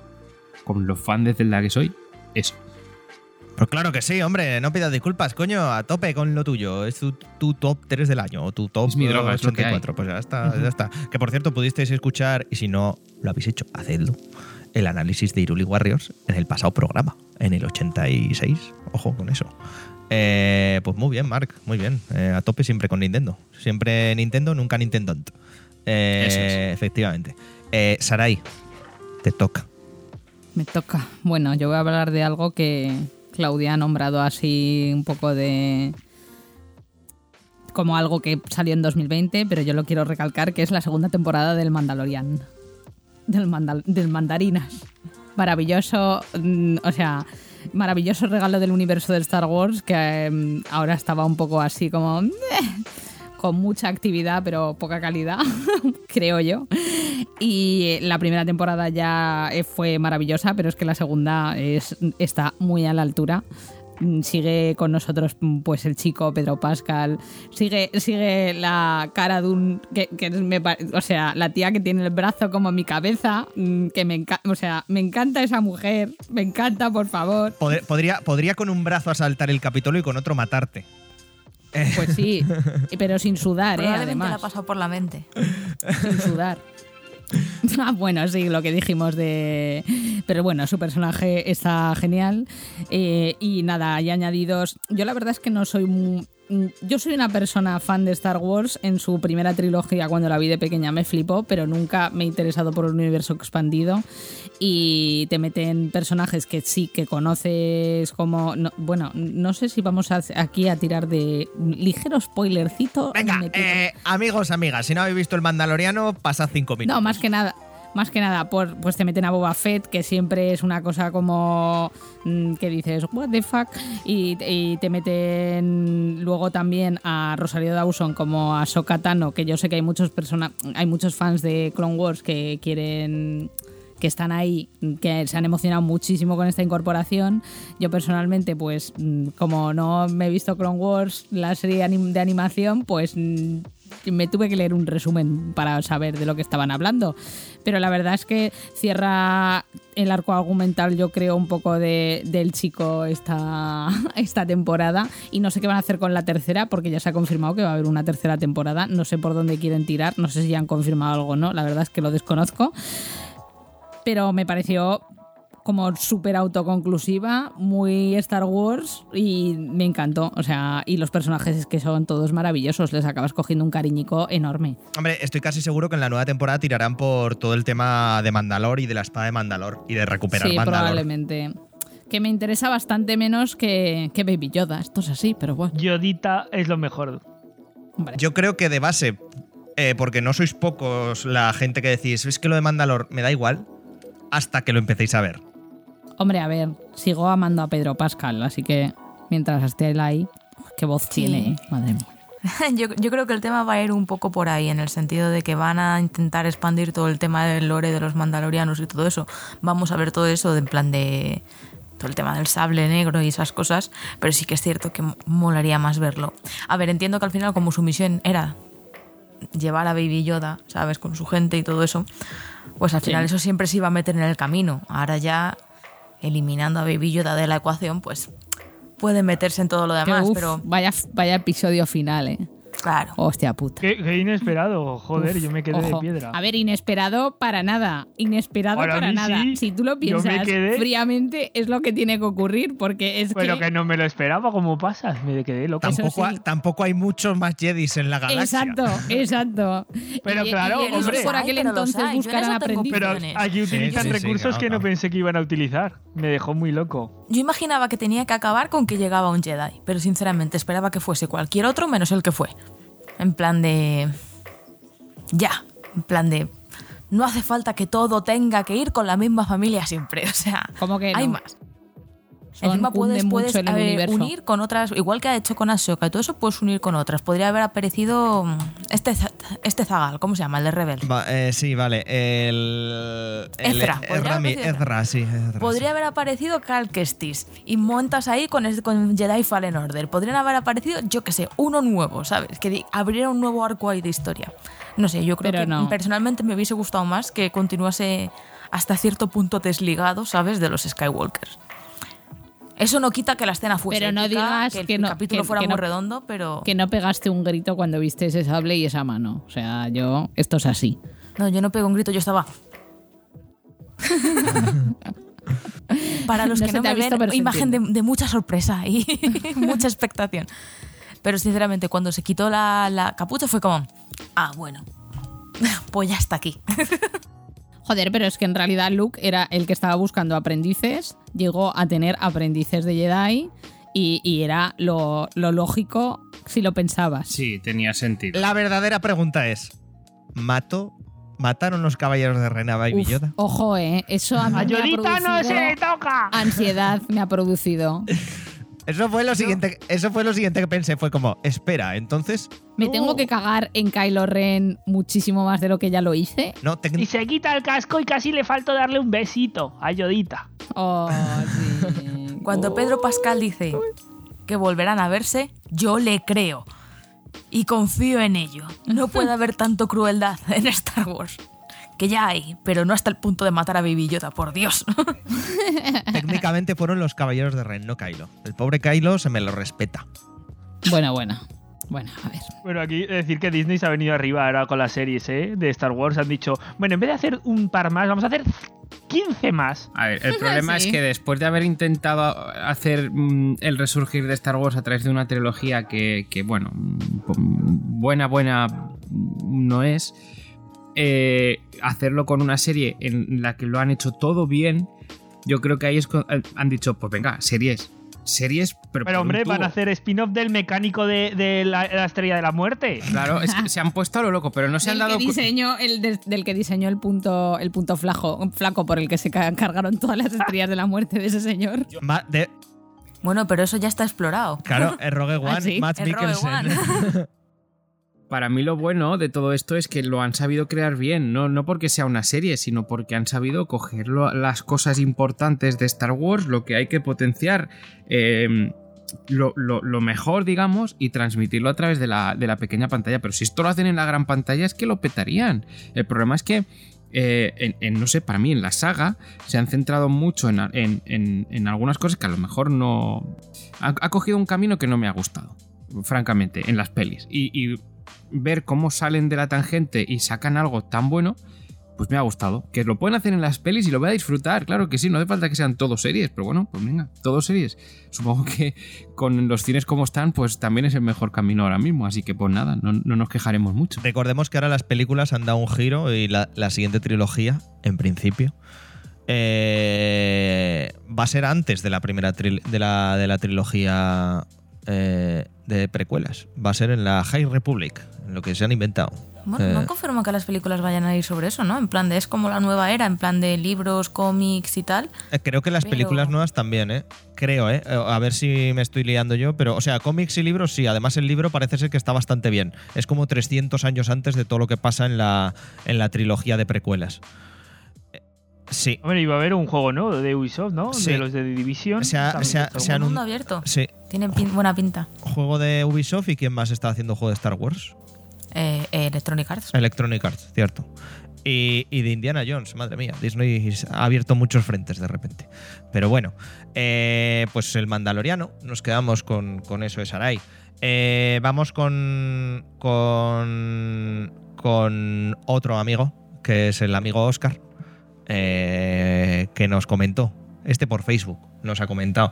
con los fan de Zelda que soy, eso. Pues claro que sí, hombre, no pidas disculpas, coño, a tope con lo tuyo. Es tu, tu top 3 del año, o tu top Es mi droga, eh, es lo que hay. 34. Pues ya está, ya está. Que por cierto, pudisteis escuchar, y si no lo habéis hecho, hacedlo, el análisis de Iruli Warriors en el pasado programa, en el 86. Ojo con eso. Eh, pues muy bien, Mark, muy bien. Eh, a tope siempre con Nintendo. Siempre Nintendo, nunca Nintendo. Eh, Eso es. Efectivamente. Eh, Sarai, te toca. Me toca. Bueno, yo voy a hablar de algo que Claudia ha nombrado así un poco de como algo que salió en 2020, pero yo lo quiero recalcar que es la segunda temporada del Mandalorian. Del, Mandal- del Mandarinas. Maravilloso, mm, o sea, maravilloso regalo del universo de Star Wars que mm, ahora estaba un poco así como con mucha actividad pero poca calidad, <laughs> creo yo. Y la primera temporada ya eh, fue maravillosa, pero es que la segunda es, está muy a la altura. Mm, Sigue con nosotros mm, pues el chico Pedro Pascal. Sigue, sigue la cara de un. Que, que me o sea, la tía que tiene el brazo como mi cabeza. mm, Que me encanta. O sea, me encanta esa mujer. Me encanta, por favor. Pod- Podría, podría con un brazo asaltar el Capitolio y con otro matarte. Pues sí, <laughs> pero sin sudar, ¿eh? Probablemente le ha Además. pasado por la mente. sin sudar. <laughs> Ah, bueno, sí, lo que dijimos de... Pero bueno, su personaje está genial. Eh, y nada, hay añadidos... Yo la verdad es que no soy mu- mm, yo soy una persona fan de Star Wars. En su primera trilogía, cuando la vi de pequeña, me flipó, pero nunca me he interesado por el universo expandido. Y te meten personajes que sí, que conoces como. no- bueno, no sé si vamos a- aquí a tirar de ligero spoilercito. Venga, eh, amigos, amigas, si no habéis visto el Mandaloriano, pasad cinco minutos. No, más que nada. Más que nada, por, pues te meten a Boba Fett, que siempre es una cosa como mm, que dices, what the fuck, y, te meten luego también a Rosario Dawson como a Ahsoka Tano, que yo sé que hay muchos persona, hay muchos fans de Clone Wars que quieren que están ahí, que se han emocionado muchísimo con esta incorporación. Yo personalmente, pues mm, como no me he visto Clone Wars, la serie de animación, pues mm, me tuve que leer un resumen para saber de lo que estaban hablando. Pero la verdad es que cierra el arco argumental, yo creo, un poco de, del chico esta, <laughs> esta temporada. Y no sé qué van a hacer con la tercera, porque ya se ha confirmado que va a haber una tercera temporada. No sé por dónde quieren tirar, no sé si ya han confirmado algo o no, la verdad es que lo desconozco pero me pareció como súper autoconclusiva, muy Star Wars y me encantó. O sea, y los personajes es que son todos maravillosos, les acabas cogiendo un cariñico enorme. Hombre, estoy casi seguro que en la nueva temporada tirarán por todo el tema de Mandalor y de la espada de Mandalor y de recuperar sí, Mandalor. probablemente. Que me interesa bastante menos que, que Baby Yoda. Esto es así, pero bueno. Yodita es lo mejor. Yo creo que de base, eh, porque no sois pocos la gente que decís, es que lo de Mandalor me da igual, hasta que lo empecéis a ver. Hombre, a ver, sigo amando a Pedro Pascal, así que mientras esté él ahí, qué voz Sí. tiene, madre mía. <laughs> Yo, yo creo que el tema va a ir un poco por ahí, en el sentido de que van a intentar expandir todo el tema del lore de los mandalorianos y todo eso. Vamos a ver todo eso de- en plan de todo el tema del sable negro y esas cosas, pero sí que es cierto que molaría más verlo. A ver, entiendo que al final como su misión era llevar a Baby Yoda, ¿sabes? Con su gente y todo eso, pues al Sí. final eso siempre se iba a meter en el camino. Ahora ya eliminando a Baby Yoda de la ecuación, pues puede meterse en todo lo demás, uf, pero vaya, vaya episodio final, ¿eh? Claro. Hostia puta. Qué, qué inesperado, joder, Uf, yo me quedé ojo. de piedra. A ver, inesperado para nada. Inesperado Para nada. sí. Si tú lo Yo me piensas quedé- fríamente, es lo que tiene que ocurrir, porque es Pero que. que no me lo esperaba, ¿cómo pasas? Me quedé loco. Tampoco, sí. ha- tampoco hay muchos más Jedis en la galaxia. Exacto, exacto. Pero Y- claro, y ellos hombre. por aquel entonces tengo aprendices. Pero aquí utilizan sí, sí, recursos claro, que no claro. pensé que iban a utilizar. Me dejó muy loco. Yo imaginaba que tenía que acabar con que llegaba un Jedi, pero sinceramente esperaba que fuese cualquier otro menos el que fue. En plan de... Ya, en plan de... No hace falta que todo tenga que ir con la misma familia siempre, <laughs> o sea, ¿Cómo que hay más. Son- Encima puedes, el unir con otras, igual que ha hecho con Ahsoka y todo eso, puedes unir con otras. Podría haber aparecido mm, este, este Zagal, ¿cómo se llama? El de Rebel. Va- eh, sí, vale. El. el- Ezra, podría Ezra, mi- sí. Ezra, Podría sí. haber aparecido Cal Kestis y montas ahí con, este- con Jedi Fallen Order. Podrían haber aparecido, yo que sé, uno nuevo, ¿sabes? Que abriera un nuevo arco ahí de historia. No sé, yo creo Pero que no. personalmente me hubiese gustado más que continuase hasta cierto punto desligado, ¿sabes? De los Skywalkers. Eso no quita que la escena fuese Pero no épica, digas que el que no- capítulo que- fuera que muy no- redondo, pero... Que no pegaste un grito cuando viste ese sable y esa mano. O sea, yo. Esto es así. No, yo no pego un grito, yo estaba... Para los No que no me visto, ven, imagen de, de mucha sorpresa y <laughs> mucha expectación. Pero sinceramente, cuando se quitó la, la capucha fue como, ah, bueno, <laughs> pues ya está aquí. Joder, pero es que en realidad Luke era el que estaba buscando aprendices, llegó a tener aprendices de Jedi y, y era lo, lo lógico si lo pensabas. Sí, tenía sentido. La verdadera pregunta es: ¿Mato? ¿Mataron los caballeros de Reina Baby Uf, Yoda? ojo, eh. Eso a mí ¡A me ha Yodita no se le producido toca! ansiedad, me ha producido. <laughs> Eso fue lo siguiente, eso fue lo siguiente que pensé. Fue como, espera, entonces. Me tengo que cagar en Kylo Ren muchísimo más de lo que ya lo hice. No, Y se quita el casco y casi le falta darle un besito a Yodita. Oh, sí. <laughs> Cuando Pedro Pascal dice que volverán a verse, yo le creo. Y confío en ello. No puede haber tanto crueldad en Star Wars. Que ya hay, pero no hasta el punto de matar a Baby Yoda, por Dios. <laughs> técnicamente fueron los caballeros de Ren, no Kylo. El pobre Kylo se me lo respeta. Bueno, bueno. Bueno, a ver. Bueno, aquí decir que Disney se ha venido arriba ahora con las series ¿eh? de Star Wars. Han dicho, bueno, en vez de hacer un par más, vamos a hacer 15 más. A ver, el problema <laughs> Sí. es que después de haber intentado hacer mm, el resurgir de Star Wars a través de una trilogía que, que, bueno, mm, buena, buena mm, no es, eh, hacerlo con una serie en la que lo han hecho todo bien, yo creo que ahí es eh, han dicho, pues venga, series. Series, pero, Pero hombre, van a hacer spin-off del mecánico de, de la, la estrella de la muerte. Claro, es que se han puesto a lo loco, pero no se han dado que diseñó, el del, del que diseñó el punto, el punto flaco, flaco por el que se ca- cargaron todas las estrellas de la muerte de ese señor. Ma- de- Bueno, pero eso ya está explorado. claro, <laughs> el Rogue One, ¿Ah, sí? Matt Mikkelsen. <laughs> Para mí lo bueno de todo esto es que lo han sabido crear bien, no, no porque sea una serie, sino porque han sabido coger las cosas importantes de Star Wars, lo que hay que potenciar, eh, lo, lo- mejor, digamos, y transmitirlo a través de la, de la pequeña pantalla. Pero si esto lo hacen en la gran pantalla es que lo petarían. El problema es que, eh, no sé, para mí en la saga se han centrado mucho en, en- en- algunas cosas que a lo mejor no... Ha, ha cogido un camino que no me ha gustado, francamente, en las pelis. Y ver cómo salen de la tangente y sacan algo tan bueno, pues me ha gustado. Que lo pueden hacer en las pelis y lo voy a disfrutar, claro que sí, no hace falta que sean todos series, pero bueno, pues venga, todos series. <laughs> Supongo que con los cines como están, pues también es el mejor camino ahora mismo, así que pues nada, no, no nos quejaremos mucho. Recordemos que ahora las películas han dado un giro y la, siguiente trilogía, en principio, eh, va a ser antes de la primera de, la, de la trilogía eh, de precuelas. Va a ser en la High Republic, en lo que se han inventado. Bueno, Eh, no confirmo que las películas vayan a ir sobre eso, ¿no? En plan de es como la nueva era, en plan de libros, cómics y tal. Eh, Creo que las Pero- películas nuevas también, ¿eh? Creo, ¿eh? Eh, A ver si me estoy liando yo, pero, o sea, cómics y libros sí. Además, el libro parece ser que está bastante bien. Es como 300 años antes de todo lo que pasa en la, en la trilogía de precuelas. Sí. Hombre, iba a haber un juego, ¿no? De Ubisoft, ¿no? Sí. De los de Division. Se ha- se ha- se ha bueno. Mundo abierto. Sí. Tiene pin- buena pinta. Juego de Ubisoft y quién más está haciendo juego de Star Wars? Eh, eh, Electronic Arts. Electronic Arts, cierto. Y, y de Indiana Jones, madre mía. Disney ha abierto muchos frentes de repente. Pero bueno, eh, pues el Mandaloriano, nos quedamos con, con eso de Sarai. Eh, vamos con, con, con otro amigo, que es el amigo Oscar, eh, que nos comentó, este por Facebook, nos ha comentado,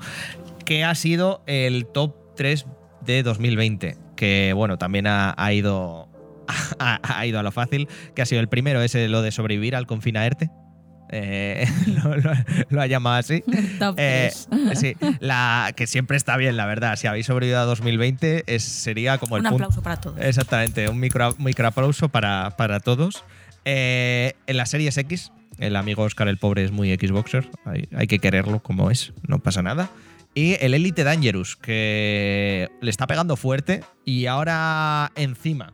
que ha sido el top 3 de 2020, que bueno, también ha, ha ido <laughs> ha, ha ido a lo fácil, que ha sido el primero, ese lo de sobrevivir al confinaerte. Eh, <laughs> lo, lo- lo ha llamado así. <laughs> Eh, sí, la, que siempre está bien, la verdad. Si habéis sobrevivido a 2020, es, sería como el Un punto. aplauso para todos. Exactamente, un micro, micro aplauso para, para todos. Eh, en las series X, el amigo Oscar el Pobre es muy Xboxer, hay, hay que quererlo como es, no pasa nada. Y el Elite Dangerous, que le está pegando fuerte y ahora encima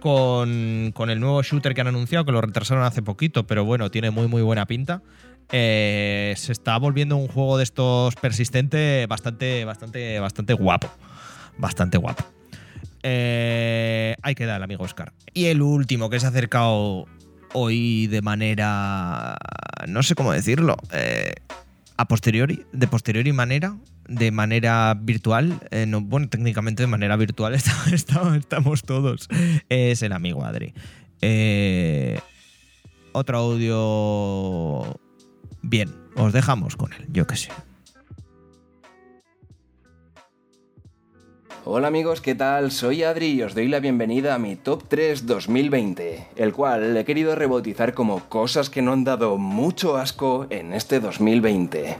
con, con el nuevo shooter que han anunciado, que lo retrasaron hace poquito, pero bueno, tiene muy muy buena pinta. eh, se está volviendo un juego de estos persistente bastante, bastante, bastante guapo. Bastante guapo. Eh, ahí queda el amigo Oscar. Y el último que se ha acercado hoy de manera. No sé cómo decirlo. eh, a posteriori, de posteriori manera, de manera virtual. eh, no, bueno, técnicamente de manera virtual <laughs> está- estamos todos. Es el amigo Adri. Eh, otro audio. Bien, os dejamos con él, yo que sé. Hola amigos, ¿qué tal? Soy Adri y os doy la bienvenida a mi Top 3 2020, el cual he querido rebautizar como cosas que no han dado mucho asco en este 2020.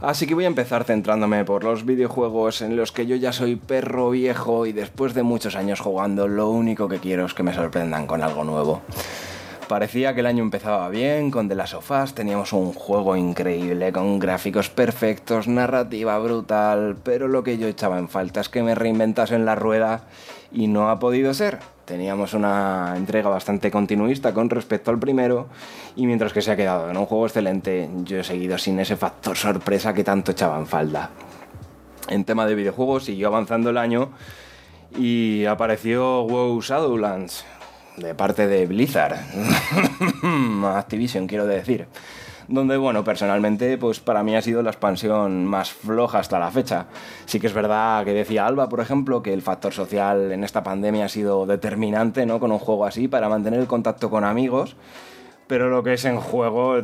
Así que voy a empezar centrándome por los videojuegos en los que yo ya soy perro viejo y después de muchos años jugando lo único que quiero es que me sorprendan con algo nuevo. Parecía que el año empezaba bien, con The Last of Us teníamos un juego increíble, con gráficos perfectos, narrativa brutal, pero lo que yo echaba en falta es que me reinventasen la rueda y no ha podido ser. Teníamos una entrega bastante continuista con respecto al primero y mientras que se ha quedado en un juego excelente, yo he seguido sin ese factor sorpresa que tanto echaba en falta. En tema de videojuegos siguió avanzando el año y apareció WoW Shadowlands de parte de Blizzard. <laughs> Activision, quiero decir. donde, bueno, personalmente, pues para mí ha sido la expansión más floja hasta la fecha. Sí que es verdad que decía Alba, por ejemplo, que el factor social en esta pandemia ha sido determinante, ¿no? Con un juego así para mantener el contacto con amigos, pero lo que es en juego,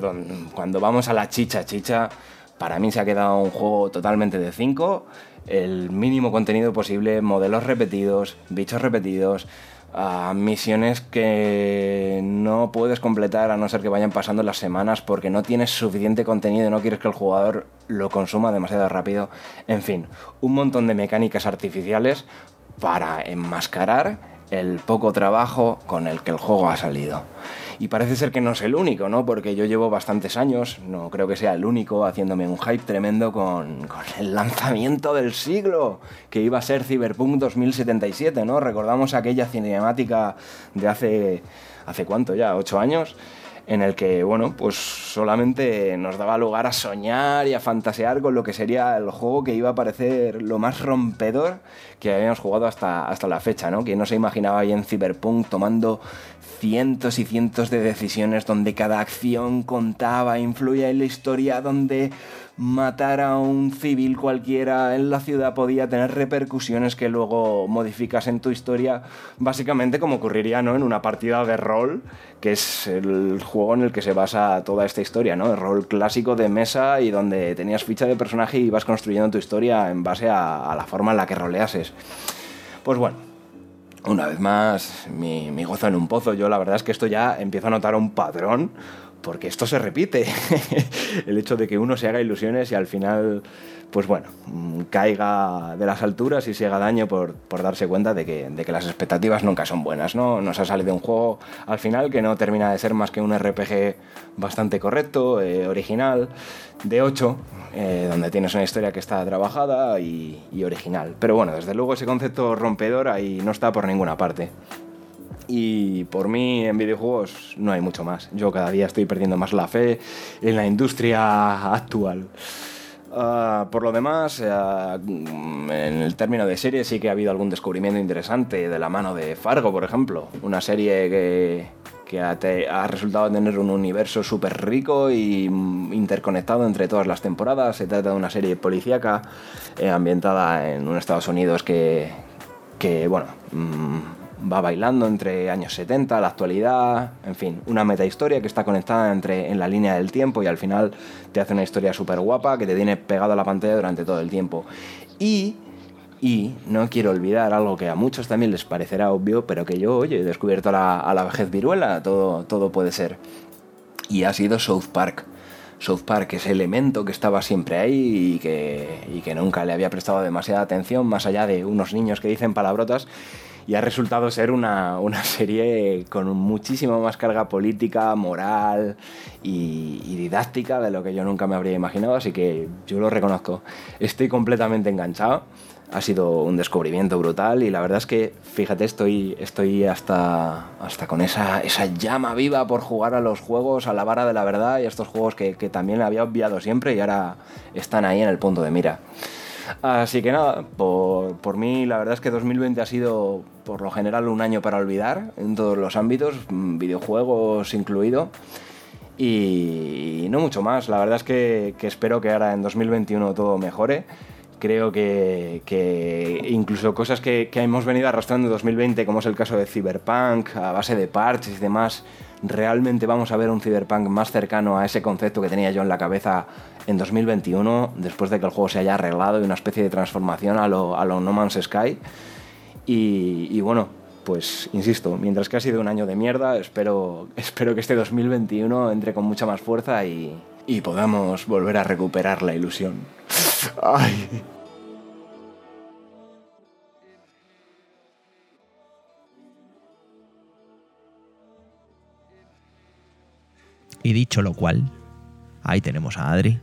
cuando vamos a la chicha chicha, para mí se ha quedado un juego totalmente de 5, el mínimo contenido posible, modelos repetidos, bichos repetidos, a misiones que no puedes completar a no ser que vayan pasando las semanas porque no tienes suficiente contenido y no quieres que el jugador lo consuma demasiado rápido. En fin, un montón de mecánicas artificiales para enmascarar el poco trabajo con el que el juego ha salido. Y parece ser que no es el único, ¿no? Porque yo llevo bastantes años, no creo que sea el único, haciéndome un hype tremendo con, el lanzamiento del siglo, que iba a ser Cyberpunk 2077, ¿no? Recordamos aquella cinemática de hace... ¿Hace cuánto ya? ¿Ocho años? En el que, bueno, pues solamente nos daba lugar a soñar y a fantasear con lo que sería el juego que iba a parecer lo más rompedor que habíamos jugado hasta, hasta la fecha, ¿no? Que no se imaginaba ahí en Cyberpunk tomando cientos y cientos de decisiones donde cada acción contaba, influía en la historia, donde matar a un civil cualquiera en la ciudad podía tener repercusiones que luego modificas en tu historia, básicamente como ocurriría ¿no? en una partida de rol, que es el juego en el que se basa toda esta historia, ¿no? el rol clásico de mesa y donde tenías ficha de personaje y ibas construyendo tu historia en base a, la forma en la que roleases. Pues bueno, una vez más, mi, mi, gozo en un pozo. Yo la verdad es que esto ya empiezo a notar un patrón porque esto se repite. <laughs> el hecho de que uno se haga ilusiones y al final, pues bueno, mm, caiga de las alturas y se haga daño por, darse cuenta de que, las expectativas nunca son buenas, ¿no? Nos ha salido un juego al final que no termina de ser más que un RPG bastante correcto, eh, original, de 8, eh, donde tienes una historia que está trabajada y, y original. Pero bueno, desde luego ese concepto rompedor ahí no está por ninguna parte. Y por mí en videojuegos no hay mucho más. Yo cada día estoy perdiendo más la fe en la industria actual. Ah, por lo demás, eh, en el término de serie sí que ha habido algún descubrimiento interesante de la mano de Fargo, por ejemplo. Una serie que, que ha, resultado tener un universo súper rico y interconectado entre todas las temporadas. Se trata de una serie policíaca eh, ambientada en un Estados Unidos que, que bueno... Mm, va bailando entre años 70, la actualidad, en fin, una metahistoria que está conectada entre, en la línea del tiempo y al final te hace una historia súper guapa que te tiene pegado a la pantalla durante todo el tiempo. Y, y no quiero olvidar algo que a muchos también les parecerá obvio, pero que yo, oye, he descubierto la, a la vejez viruela, todo, todo puede ser. Y ha sido South Park. South Park, ese elemento que estaba siempre ahí y que, y que nunca le había prestado demasiada atención, más allá de unos niños que dicen palabrotas y ha resultado ser una, serie con muchísima más carga política, moral y, didáctica de lo que yo nunca me habría imaginado, así que yo lo reconozco. Estoy completamente enganchado. Ha sido un descubrimiento brutal y la verdad es que, fíjate, estoy, estoy hasta, hasta con esa, esa llama viva por jugar a los juegos, a la vara de la verdad y a estos juegos que, que también había obviado siempre y ahora están ahí en el punto de mira. Así que nada, por, por, mí la verdad es que 2020 ha sido por lo general un año para olvidar en todos los ámbitos, mm, videojuegos incluido. Y, no mucho más, la verdad es que, espero que ahora en 2021 todo mejore. Creo que, que incluso cosas que, que, hemos venido arrastrando en 2020, como es el caso de Cyberpunk, a base de parches y demás, realmente vamos a ver un Cyberpunk más cercano a ese concepto que tenía yo en la cabeza en 2021, después de que el juego se haya arreglado y una especie de transformación a lo, a lo No Man's Sky. Y, bueno, pues insisto, mientras que ha sido un año de mierda, espero, <laughs> espero que este 2021 entre con mucha más fuerza y, y podamos volver a recuperar la ilusión. Ay. Y dicho lo cual, ahí tenemos a Adri.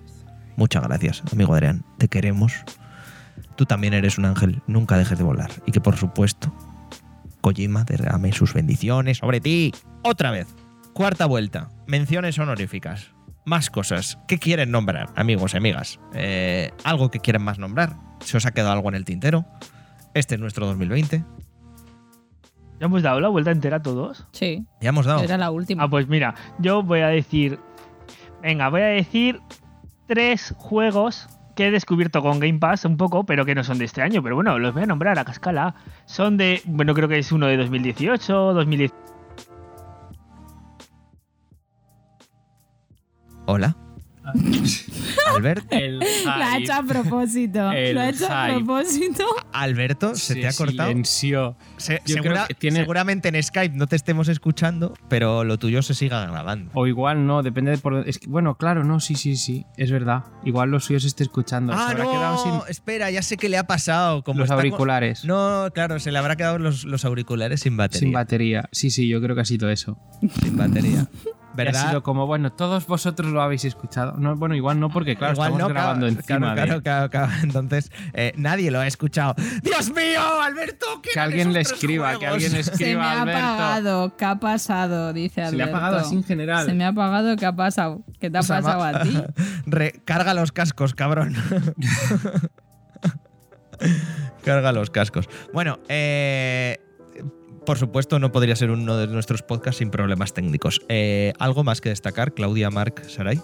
Muchas gracias, amigo Adrián. Te queremos. Tú también eres un ángel. Nunca dejes de volar. Y que por supuesto, Kojima derrame sus bendiciones sobre ti. Otra vez. Cuarta vuelta. Menciones honoríficas. Más cosas. ¿Qué quieren nombrar, amigos y amigas? Eh, ¿Algo que quieren más nombrar? ¿Se os ha quedado algo en el tintero? Este es nuestro 2020. ¿Ya hemos dado la vuelta entera a todos? Sí. Ya hemos dado. Era la última. Ah, pues mira, yo voy a decir Venga, voy a decir tres juegos que he descubierto con Game Pass un poco, pero que no son de este año. Pero bueno, los voy a nombrar a cascala. Son de, bueno, creo que es uno de 2018, 2019. Hola. <laughs> Albert, El Lo ha hecho a propósito. El Lo ha hecho a propósito. Alberto, se te ha cortado. Se- segura- tiene- Seguramente en Skype no te estemos escuchando, pero lo tuyo se siga grabando. O igual no, depende de por es que- Bueno, claro, no, sí, sí, sí, es verdad. Igual lo suyo se esté escuchando. se Ah, habrá quedado sin no, espera, ya sé qué le ha pasado. Como los con- auriculares. No, claro, se le habrá quedado los, los auriculares sin batería. Sin batería. Sí, sí, yo creo que ha sido eso. Sin batería. <laughs> Y ¿Verdad? Ha sido como, bueno, todos vosotros lo habéis escuchado. No, bueno, igual no, porque claro, Igual estamos no, grabando claro, encima claro, de. claro, claro, claro. <laughs> Entonces, eh, nadie lo ha escuchado. ¡Dios mío, Alberto! ¿qué Que alguien le escriba, que alguien le Se me escriba ha Alberto. apagado. ¿Qué ha pasado? Dice Alberto. Se le ha apagado así en general. Se me ha apagado. ¿Qué ha pasado? ¿Qué te ha O sea, pasado ma- a ti? <laughs> Recarga los cascos, cabrón. <laughs> Carga los cascos. Bueno, eh, por supuesto, no podría ser uno de nuestros podcasts sin problemas técnicos. Eh, ¿Algo más que destacar, Claudia, Marc, Saray?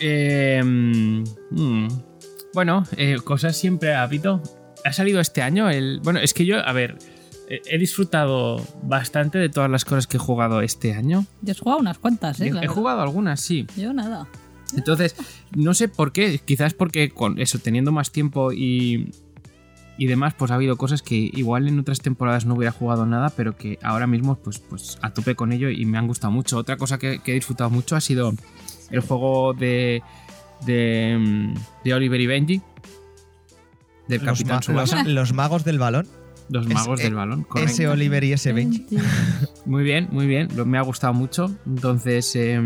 Eh, mm, bueno, eh, cosas siempre ha habido. Ha salido este año el. Bueno, es que yo, a ver, eh, he disfrutado bastante de todas las cosas que he jugado este año. Yo he jugado unas cuantas, ¿eh? he verdad. jugado algunas, sí. Yo nada. Entonces, no sé por qué, quizás porque con eso, teniendo más tiempo y, y demás, pues ha habido cosas que igual en otras temporadas no hubiera jugado nada, pero que ahora mismo pues, pues a tope con ello y me han gustado mucho. Otra cosa que, que he disfrutado mucho ha sido el juego de, de, mm, de Oliver y Benji, del Los, Capitán ma- los- los magos del balón. los magos del balón. correcto. Ese Oliver y ese Benji. <laughs> Muy bien, muy bien. Lo- Me ha gustado mucho. Entonces, eh,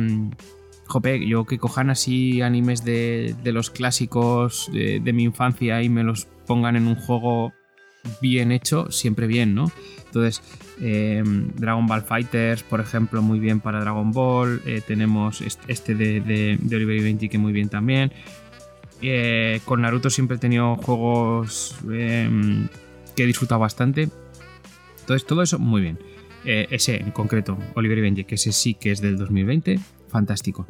jope, yo que cojan así animes de, de los clásicos de, de mi infancia y me los pongan en un juego bien hecho, siempre bien, ¿no? Entonces, eh, Dragon Ball Fighters, por ejemplo, muy bien para Dragon Ball. Eh, tenemos est- este de, de, de Oliver y Benji que muy bien también. Eh, con Naruto siempre he tenido juegos eh, que he disfrutado bastante. Entonces, todo eso muy bien. Eh, ese en concreto, Oliver y Benji, que ese sí que es del 2020, fantástico.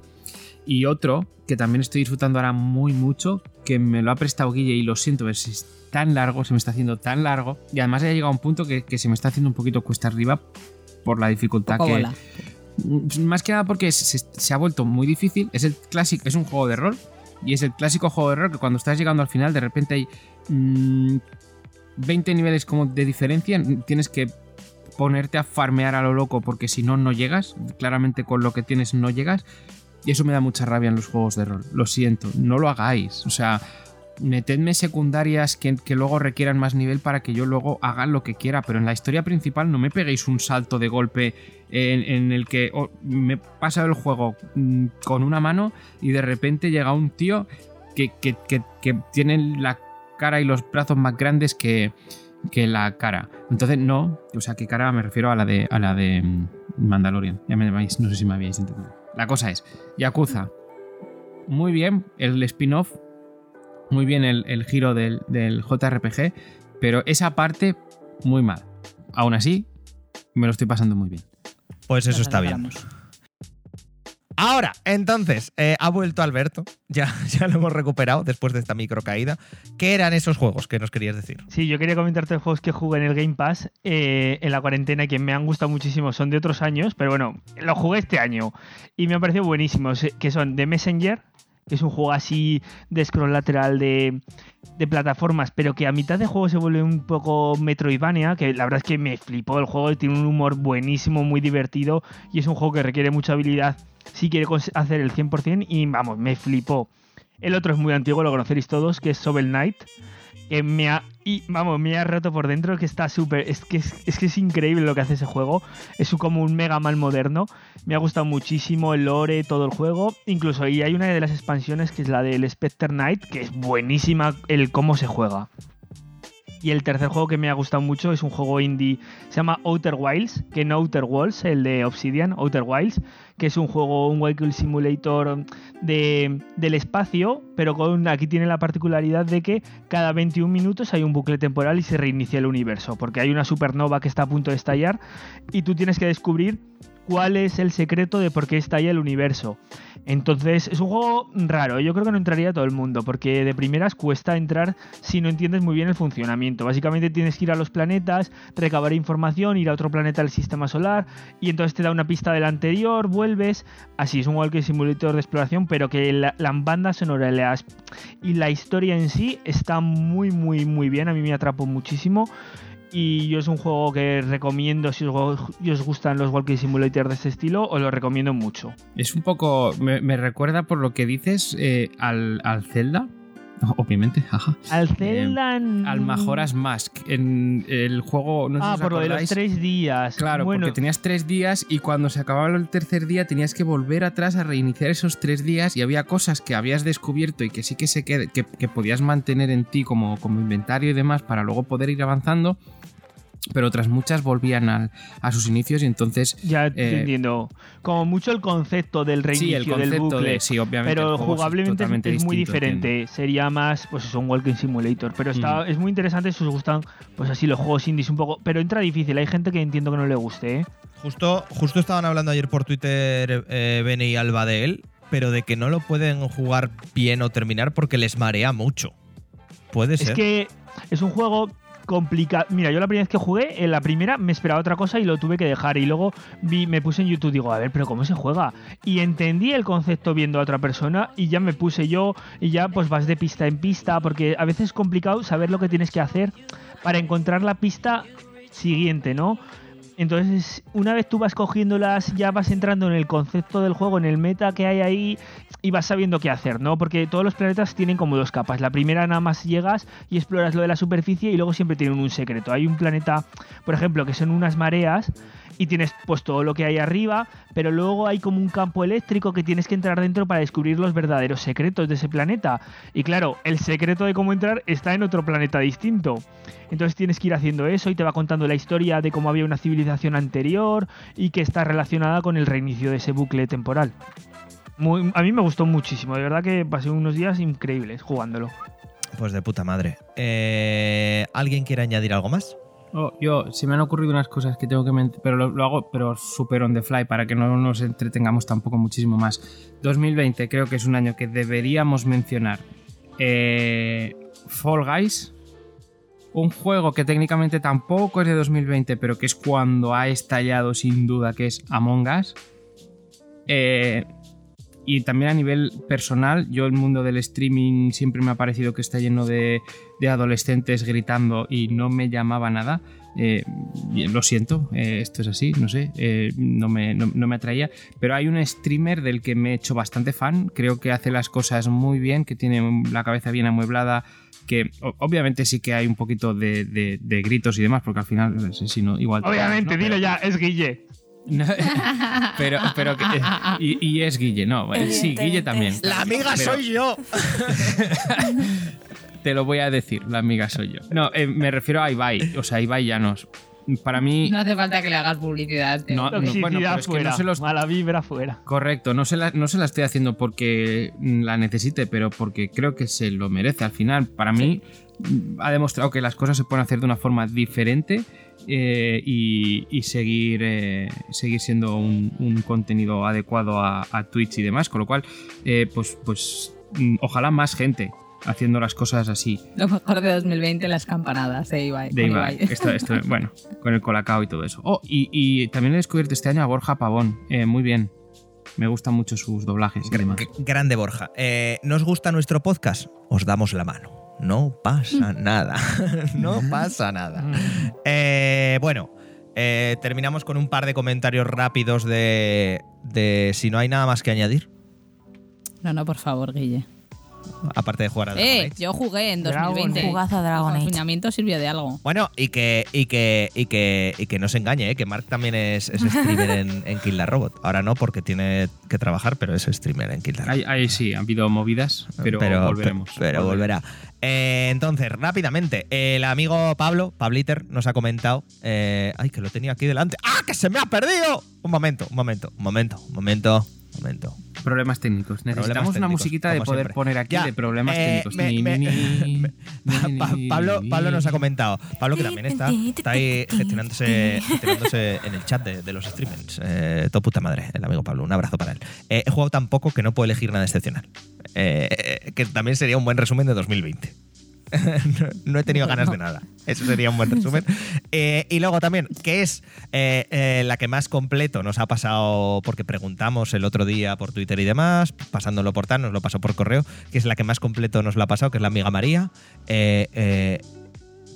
Y otro que también estoy disfrutando ahora muy mucho, que me lo ha prestado Guille y lo siento, es, es tan largo, se me está haciendo tan largo. Y además ha llegado a un punto que, que se me está haciendo un poquito cuesta arriba por la dificultad que. bola. Más que nada porque se, se ha vuelto muy difícil. Es el clásico, es un juego de rol. Y es el clásico juego de rol que cuando estás llegando al final, de repente hay mm, 20 niveles como de diferencia. Tienes que ponerte a farmear a lo loco porque si no, no llegas. Claramente con lo que tienes no llegas. Y eso me da mucha rabia en los juegos de rol. Lo siento, no lo hagáis. O sea, metedme secundarias que, que luego requieran más nivel para que yo luego haga lo que quiera. Pero en la historia principal no me peguéis un salto de golpe en, en el que oh, me he pasado el juego mm, con una mano y de repente llega un tío que, que- que- tiene la cara y los brazos más grandes que, la cara. Entonces, no, o sea, ¿qué cara me refiero a la de, a la de mm, Mandalorian? Ya me no sé si me habíais entendido. La cosa es, Yakuza, muy bien el spin-off, muy bien el, el giro del, del JRPG, pero esa parte, muy mal. Aún así, me lo estoy pasando muy bien. Pues eso está bien. Ahora, entonces, eh, ha vuelto Alberto. Ya, <laughs> ya lo hemos recuperado después de esta micro caída. ¿Qué eran esos juegos que nos querías decir? Sí, yo quería comentarte juegos que jugué en el Game Pass eh, en la cuarentena que me han gustado muchísimo. Son de otros años, pero bueno, los jugué este año y me han parecido buenísimos. eh, Que son The Messenger, que es un juego así de scroll lateral de, de plataformas, pero que a mitad de juego se vuelve un poco Metroidvania, que la verdad es que me flipó el juego, tiene un humor buenísimo, muy divertido y es un juego que requiere mucha habilidad si quiere hacer el 100% y vamos, me flipó. El otro es muy antiguo, lo conoceréis todos, que es Shovel Knight, que me ha, y, vamos, me ha roto por dentro, que está súper, es que es, es que es increíble lo que hace ese juego, es como un Mega Man moderno, me ha gustado muchísimo el lore, todo el juego, incluso y hay una de las expansiones que es la del Spectre Knight, que es buenísima el cómo se juega. Y el tercer juego que me ha gustado mucho es un juego indie, se llama Outer Wilds, que no Outer Worlds, el de Obsidian, Outer Wilds, que es un juego, un vehicle simulator de, del espacio, pero con, aquí tiene la particularidad de que cada 21 minutos hay un bucle temporal y se reinicia el universo, porque hay una supernova que está a punto de estallar y tú tienes que descubrir cuál es el secreto de por qué está ahí el universo. Entonces, es un juego raro. Yo creo que no entraría todo el mundo, porque de primeras cuesta entrar si no entiendes muy bien el funcionamiento. Básicamente tienes que ir a los planetas, recabar información, ir a otro planeta del sistema solar, y entonces te da una pista del anterior, vuelves. Así es un Walking Simulator de exploración, pero que la, la banda sonora y la historia en sí está muy, muy, muy bien. A mí me atrapó muchísimo. Y yo es un juego que recomiendo si os, gustan los Walking Simulator de este estilo, os lo recomiendo mucho. Es un poco. Me, me recuerda por lo que dices eh, al, al Zelda. Obviamente, jaja. Al Zelda. en- Al Majora's Mask. En el juego. No sé ah, si os por lo de los tres días. Claro, bueno, porque tenías tres días y cuando se acababa el tercer día tenías que volver atrás a reiniciar esos tres días y había cosas que habías descubierto y que sí que se que, que podías mantener en ti como, como inventario y demás para luego poder ir avanzando. Pero otras muchas volvían al- a sus inicios y entonces. ya te eh, entiendo. Como mucho el concepto del reinicio Sí, el del bucle. de. Sí, obviamente. pero es jugablemente es, es muy distinto, diferente. Sería más, pues eso, un Walking Simulator. Pero está, Mm. es muy interesante si os gustan, pues así, los juegos indies un poco. Pero entra difícil. Hay gente que entiendo que no le guste, ¿eh? Justo, justo estaban hablando ayer por Twitter eh, Bene y Alba de él, pero de que no lo pueden jugar bien o terminar porque les marea mucho. Puede Es ser. que es un juego complicado. Mira, yo la primera vez que jugué, en la primera me esperaba otra cosa y lo tuve que dejar. Y luego vi, me puse en YouTube digo, a ver, pero ¿cómo se juega? Y entendí el concepto viendo a otra persona y ya me puse yo y ya pues vas de pista en pista porque a veces es complicado saber lo que tienes que hacer para encontrar la pista siguiente, ¿no? Entonces, una vez tú vas cogiéndolas, ya vas entrando en el concepto del juego, en el meta que hay ahí, y vas sabiendo qué hacer, ¿no? Porque todos los planetas tienen como dos capas. La primera nada más llegas y exploras lo de la superficie y luego siempre tienen un secreto. Hay un planeta, por ejemplo, que son unas mareas y tienes pues todo lo que hay arriba, pero luego hay como un campo eléctrico que tienes que entrar dentro para descubrir los verdaderos secretos de ese planeta. Y claro, el secreto de cómo entrar está en otro planeta distinto. Entonces tienes que ir haciendo eso y te va contando la historia de cómo había una civilización anterior y que está relacionada con el reinicio de ese bucle temporal. A mí me gustó muchísimo, de verdad que pasé unos días increíbles jugándolo. Pues de puta madre. Eh, ¿Alguien quiere añadir algo más? Oh, yo, se me han ocurrido unas cosas que tengo que pero lo, lo hago pero super on the fly para que no nos entretengamos tampoco muchísimo más. 2020 creo que es un año que deberíamos mencionar. Eh, Fall Guys, un juego que técnicamente tampoco es de 2020, pero que es cuando ha estallado sin duda, que es Among Us. Eh, y también a nivel personal, yo el mundo del streaming siempre me ha parecido que está lleno de, de adolescentes gritando y no me llamaba nada. Eh, lo siento, eh, esto es así, no sé, eh, no, me, no- no me atraía. Pero hay un streamer del que me he hecho bastante fan, creo que hace las cosas muy bien, que tiene la cabeza bien amueblada, que obviamente sí que hay un poquito de, de- de gritos y demás, porque al final, si si no, igual... te- Obviamente, ¿no? dilo Pero- ya, es Guille. No, <laughs> pero, pero que- y, y es Guille, no, eh, sí, Guille también. La amiga Pero- soy yo. <laughs> Te lo voy a decir, la amiga soy yo. No, eh, me refiero a Ibai, o sea, Ibai Llanos. Para mí, No hace falta que le hagas publicidad. No, Toxicidad bueno, pero es que fuera, no se los- mala vibra fuera. correcto, no se, la, no se la estoy haciendo porque la necesite, pero porque creo que se lo merece. Al final, para mí, ha demostrado que las cosas se pueden hacer de una forma diferente eh, y, y seguir, eh, seguir siendo un, un contenido adecuado a, a Twitch y demás. Con lo cual, eh, pues, pues mm, ojalá más gente haciendo las cosas así. Lo mejor de 2020, las campanadas de Ibai. De Ibai. Ibai. Esto, esto, <laughs> bueno, con el colacao y todo eso. Oh, y, y también he descubierto este año a Borja Pavón. Eh, muy bien. Me gustan mucho sus doblajes. y demás. G- Grande Borja. Eh, ¿Nos gusta nuestro podcast? Os damos la mano. No pasa nada. <laughs> no pasa nada. Eh, bueno, eh, terminamos con un par de comentarios rápidos de, de si no hay nada más que añadir, No, no, por favor, Guille. aparte de jugar Eh, Dragon Age. yo jugué en Dragon 2020. Age. Jugazo a Dragon El Age. confinamiento sirvió de algo. Bueno, y que, y que, y que, y que no se engañe, ¿eh? que Mark también es, es streamer en, <laughs> en Kill the Robot. Ahora no, porque tiene que trabajar, pero es streamer en Kill the Robot. Ahí, ahí sí, ha habido movidas, pero, volveremos. pe- Pero volverá. Eh, entonces, rápidamente, el amigo Pablo, Pabliter, nos ha comentado. eh, ay, que lo tenía aquí delante. ¡Ah, que se me ha perdido! Un momento, un momento, un momento, un momento, un momento. Problemas técnicos. Necesitamos una técnicos, musiquita de poder siempre. poner aquí Ya, de problemas eh, técnicos. me- me- <laughs> me- Pa- Pablo, nos ha comentado. Pablo que también está, está ahí gestionándose, gestionándose en el chat de, de los streamers. Eh, todo puta madre, el amigo Pablo. Un abrazo para él. Eh, he jugado tan poco que no puedo elegir nada excepcional. Eh, que también sería un buen resumen de 2020. <laughs> no, no he tenido ganas de nada. Eso sería un buen resumen. Eh, y luego también, ¿qué es eh, eh, la que más completo nos ha pasado? Porque preguntamos el otro día por Twitter y demás, pasándolo por tal, nos lo pasó por correo, que es la que más completo nos la ha pasado, que es la amiga María.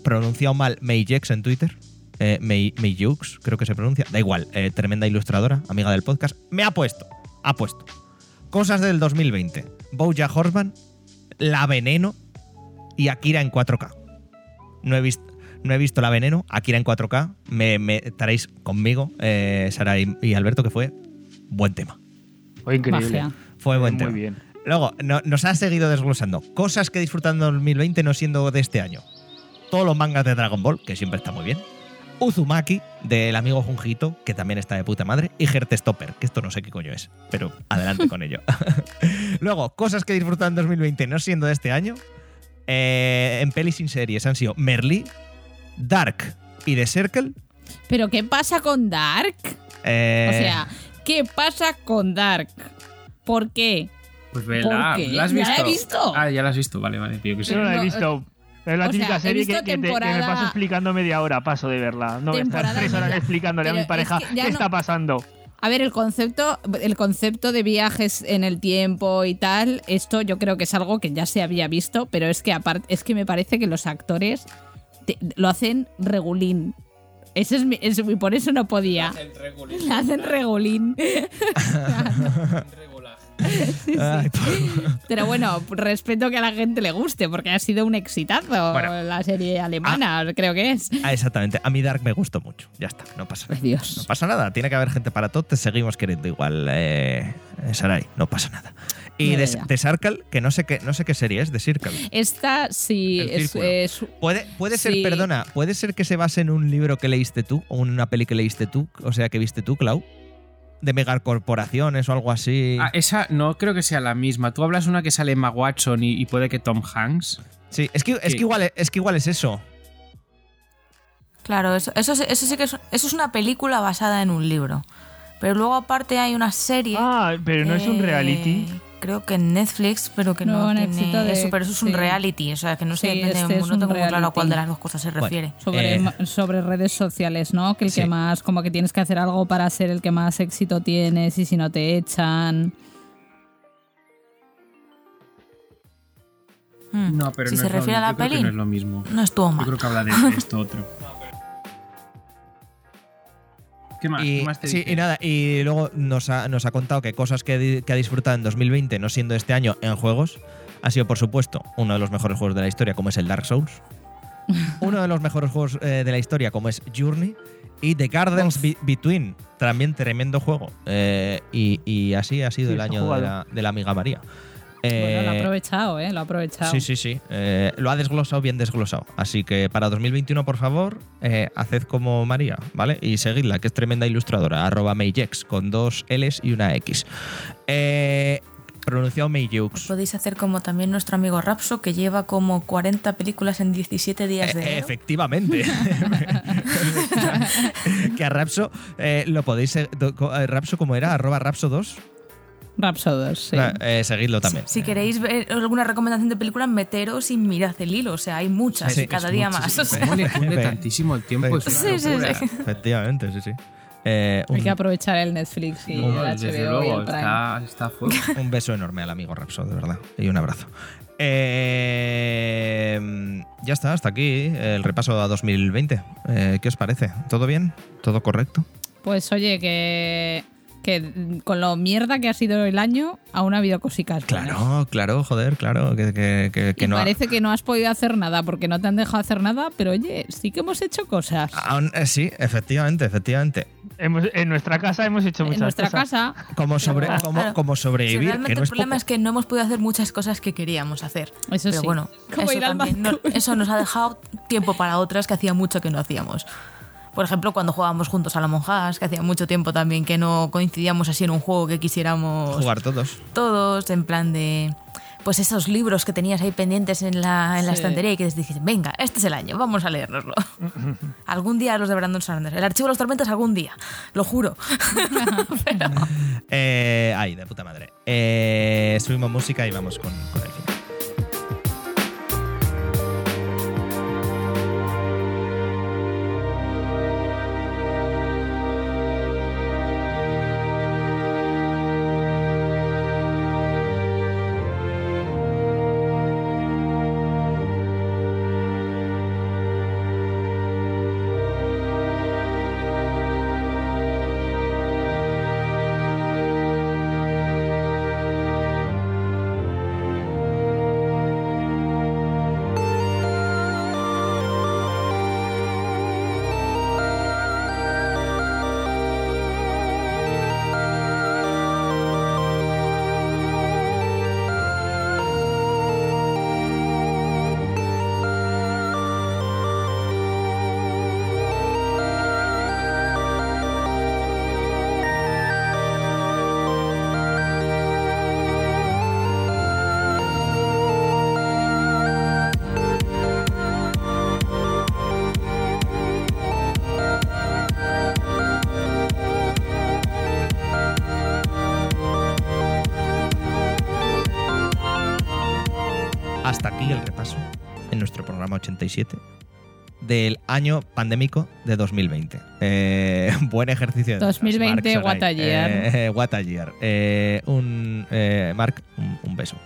Pronunciado mal Mayjex en Twitter. May, Mayjux, creo que se pronuncia. Da igual, tremenda ilustradora, amiga del podcast. Me ha puesto, ha puesto. Cosas del 2020. Bojack Horseman, La Veneno y Akira en 4K. No he visto, no he visto La Veneno, Akira en 4K. Me, me estaréis conmigo, eh, Sara y, y Alberto, que fue buen tema. Fue increíble. Magia. Fue buen Muy tema. bien. Luego, no- nos ha seguido desglosando cosas que disfrutan en 2020 no siendo de este año. Todos los mangas de Dragon Ball, que siempre está muy bien. Uzumaki, del amigo Junjito, que también está de puta madre. Y Stopper, que esto no sé qué coño es, pero adelante <laughs> con ello. <laughs> Luego, cosas que disfrutan en 2020 no siendo de este año. eh, en pelis sin series han sido Merly, Dark y The Circle. Pero ¿qué pasa con Dark? eh, O sea, ¿qué pasa con Dark? ¿Por qué? Pues ¿Por vela? ¿la has Ya visto? la he visto. Ah, ya la has visto, vale, vale. Tío, que sí. Yo no la he visto. Es la o típica sea, serie que, que te- que me temporada- paso explicando media hora, paso de verla. No voy a estar tres horas media. explicándole a mi pareja es que qué no- está pasando. A ver, el concepto, el concepto de viajes en el tiempo y tal, esto yo creo que es algo que ya se había visto, pero es que aparte, es que me parece que los actores te- lo hacen regulín. Ese es mi, y por eso no podía. Lo hacen regulín. <laughs> <laughs> <laughs> ay, Pero bueno, respeto que a la gente le guste, porque ha sido un exitazo Bueno. la serie alemana, creo que es. ah, exactamente. A mí Dark me gustó mucho. Ya está, no pasa nada. Dios. No pasa nada, tiene que haber gente para todo, te seguimos queriendo igual, eh, Sarai, no pasa nada. Y de, de Circle, que no sé qué, no sé qué serie es, de Circle. Esta sí es, es- Puede, puede ser, perdona, puede ser que se base en un libro que leíste tú, o en una peli que leíste tú, o sea, que viste tú, Clau, de megacorporaciones o algo así. Ah, esa no creo que sea la misma. Tú hablas una que sale Emma Watson y, y puede que Tom Hanks. sí, es que, es, que igual, es que igual es eso. Claro, eso, eso, sí- eso sí que es, eso es una película basada en un libro. Pero luego aparte hay una serie. Ah, pero no es un reality. Creo que en Netflix, pero que No, no, en tiene éxito de- eso, pero eso es un sí. reality, o sea que no sé, Sí, depende- este no un tengo muy claro a cuál de las dos cosas se Bueno. refiere. sobre, Eh, sobre redes sociales, ¿no? Que el Sí. que más, como que tienes que hacer algo para ser el que más éxito tienes y si no te echan. Mm. No, pero si no se es lo- refiere a la yo peli, no es lo mismo. no estuvo Yo mal. creo que habla de <laughs> esto otro. ¿Qué más? Y, ¿Qué más te sí, dice? y nada, y luego nos ha, nos ha contado que cosas que, ha disfrutado en 2020, no siendo este año en juegos, ha sido, por supuesto, uno de los mejores juegos de la historia, como es el Dark Souls. <laughs> uno de los mejores juegos eh, de la historia, como es Journey. Y The Gardens Be- Between, también tremendo juego. Eh, y, y así ha sido Sí, el año de jugado. la, de la amiga María. Bueno, lo ha Eh, aprovechado, ¿eh? Lo ha aprovechado. Sí, sí, sí. Eh, lo ha desglosado bien desglosado. Así que para 2021, por favor, eh, haced como María, ¿vale? Y seguidla, que es tremenda ilustradora. Arroba Mayjex, con dos L's y una X. Eh, pronunciado Mayjux. Podéis hacer como también nuestro amigo Rapso, que lleva como 40 películas en 17 días de Eh, enero. efectivamente. <laughs> <laughs> que a Rapso eh, lo podéis. Rapso, como era? Arroba Rapso2. Rhapsoders, sí. Eh, seguidlo también. Si queréis ver alguna recomendación de película, meteros y mirad el hilo. O sea, hay muchas Sí, y cada día muchísimo. más. ¿Cómo le cunde Ve. tantísimo el tiempo? Es una Sí, sí. Efectivamente, sí, sí. Eh, Hay que aprovechar el Netflix y el HBO desde y el luego, Prime. está, está <laughs> un beso enorme al amigo Rapso, de verdad. Y un abrazo. Eh, ya está, hasta aquí el repaso a 2020. Eh, ¿Qué os parece? ¿Todo bien? ¿Todo correcto? Pues oye, que, que con lo mierda que ha sido el año, aún ha habido cositas. buenas. Claro, claro, joder, claro. Que, que- que- que y no ha- parece que no has podido hacer nada porque no te han dejado hacer nada, pero oye, sí que hemos hecho cosas. Aún- eh, sí, efectivamente, efectivamente. Hemos- en nuestra casa hemos hecho muchas en nuestra cosas. casa, Como, sobre, Claro, <laughs> como, claro. como Sí, sobrevivir, realmente que no el es problema poco. es que no hemos podido hacer muchas cosas que queríamos hacer. Eso Pero sí. bueno, Como eso, ir al también no- eso nos ha dejado tiempo para otras que hacía mucho que no hacíamos. Por ejemplo, cuando jugábamos juntos a la monjas, que hacía mucho tiempo también que no coincidíamos así en un juego que quisiéramos Jugar todos. todos, en plan de. Pues esos libros que tenías ahí pendientes en la, en la estantería y que dijiste, venga, este es el año, vamos a leérnoslo. <laughs> algún día los de Brandon Sanders. El archivo de los tormentos algún día, lo juro. <laughs> Pero- Eh, ay, de puta madre. Eh, subimos música y vamos con, con el programa 87 del año pandémico de 2020. Eh, <laughs> buen ejercicio. de notas, 2020, Marc Sonay. what a year. Eh, what a year. Eh, un, eh, Marc, un, un beso.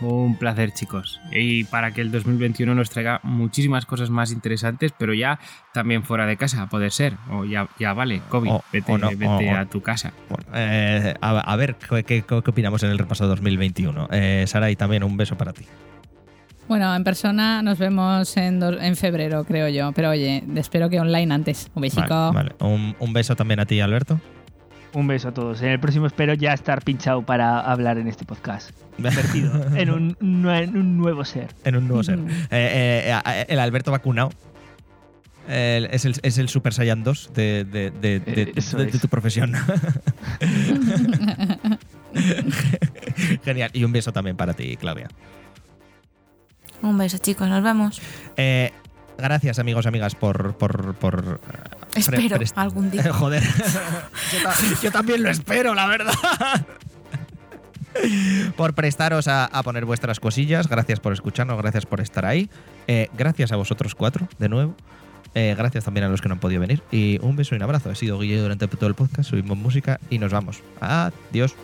Un placer, chicos. Y para que el 2021 nos traiga muchísimas cosas más interesantes, pero ya también fuera de casa, a poder ser. O ya, ya vale, COVID, O- vete, o no, vete o- o- a tu casa. Bueno, eh, a, a ver, ¿qué, qué- qué opinamos en el repaso 2021? Eh, Saray, también un beso para ti. Bueno, en persona nos vemos en, do- en febrero, creo yo. Pero oye, espero que online antes. Un besico. Vale, vale. Un, un beso también a ti, Alberto. Un beso a todos. En el próximo espero ya estar pinchado para hablar en este podcast. Convertido <laughs> en un, en un nuevo ser. en un nuevo ser. Eh, eh, eh, el Alberto vacunado. El- es, el, es el Super Saiyan 2 de, de- de- de- Eh, eso de- de es. tu profesión. <laughs> <laughs> Genial. Y un beso también para ti, Claudia. Un beso, chicos, nos vemos. Eh, gracias, amigos, amigas, por. por, por eh, Espero algún día. <laughs> Joder. <laughs> yo, ta- yo también lo espero, la verdad. <laughs> por prestaros a, a poner vuestras cosillas. Gracias por escucharnos, gracias por estar ahí. Eh, gracias a vosotros cuatro, de nuevo. Eh, gracias también a los que no han podido venir. Y un beso y un abrazo. He sido Guille durante todo el podcast. Subimos música y nos vamos. Adiós.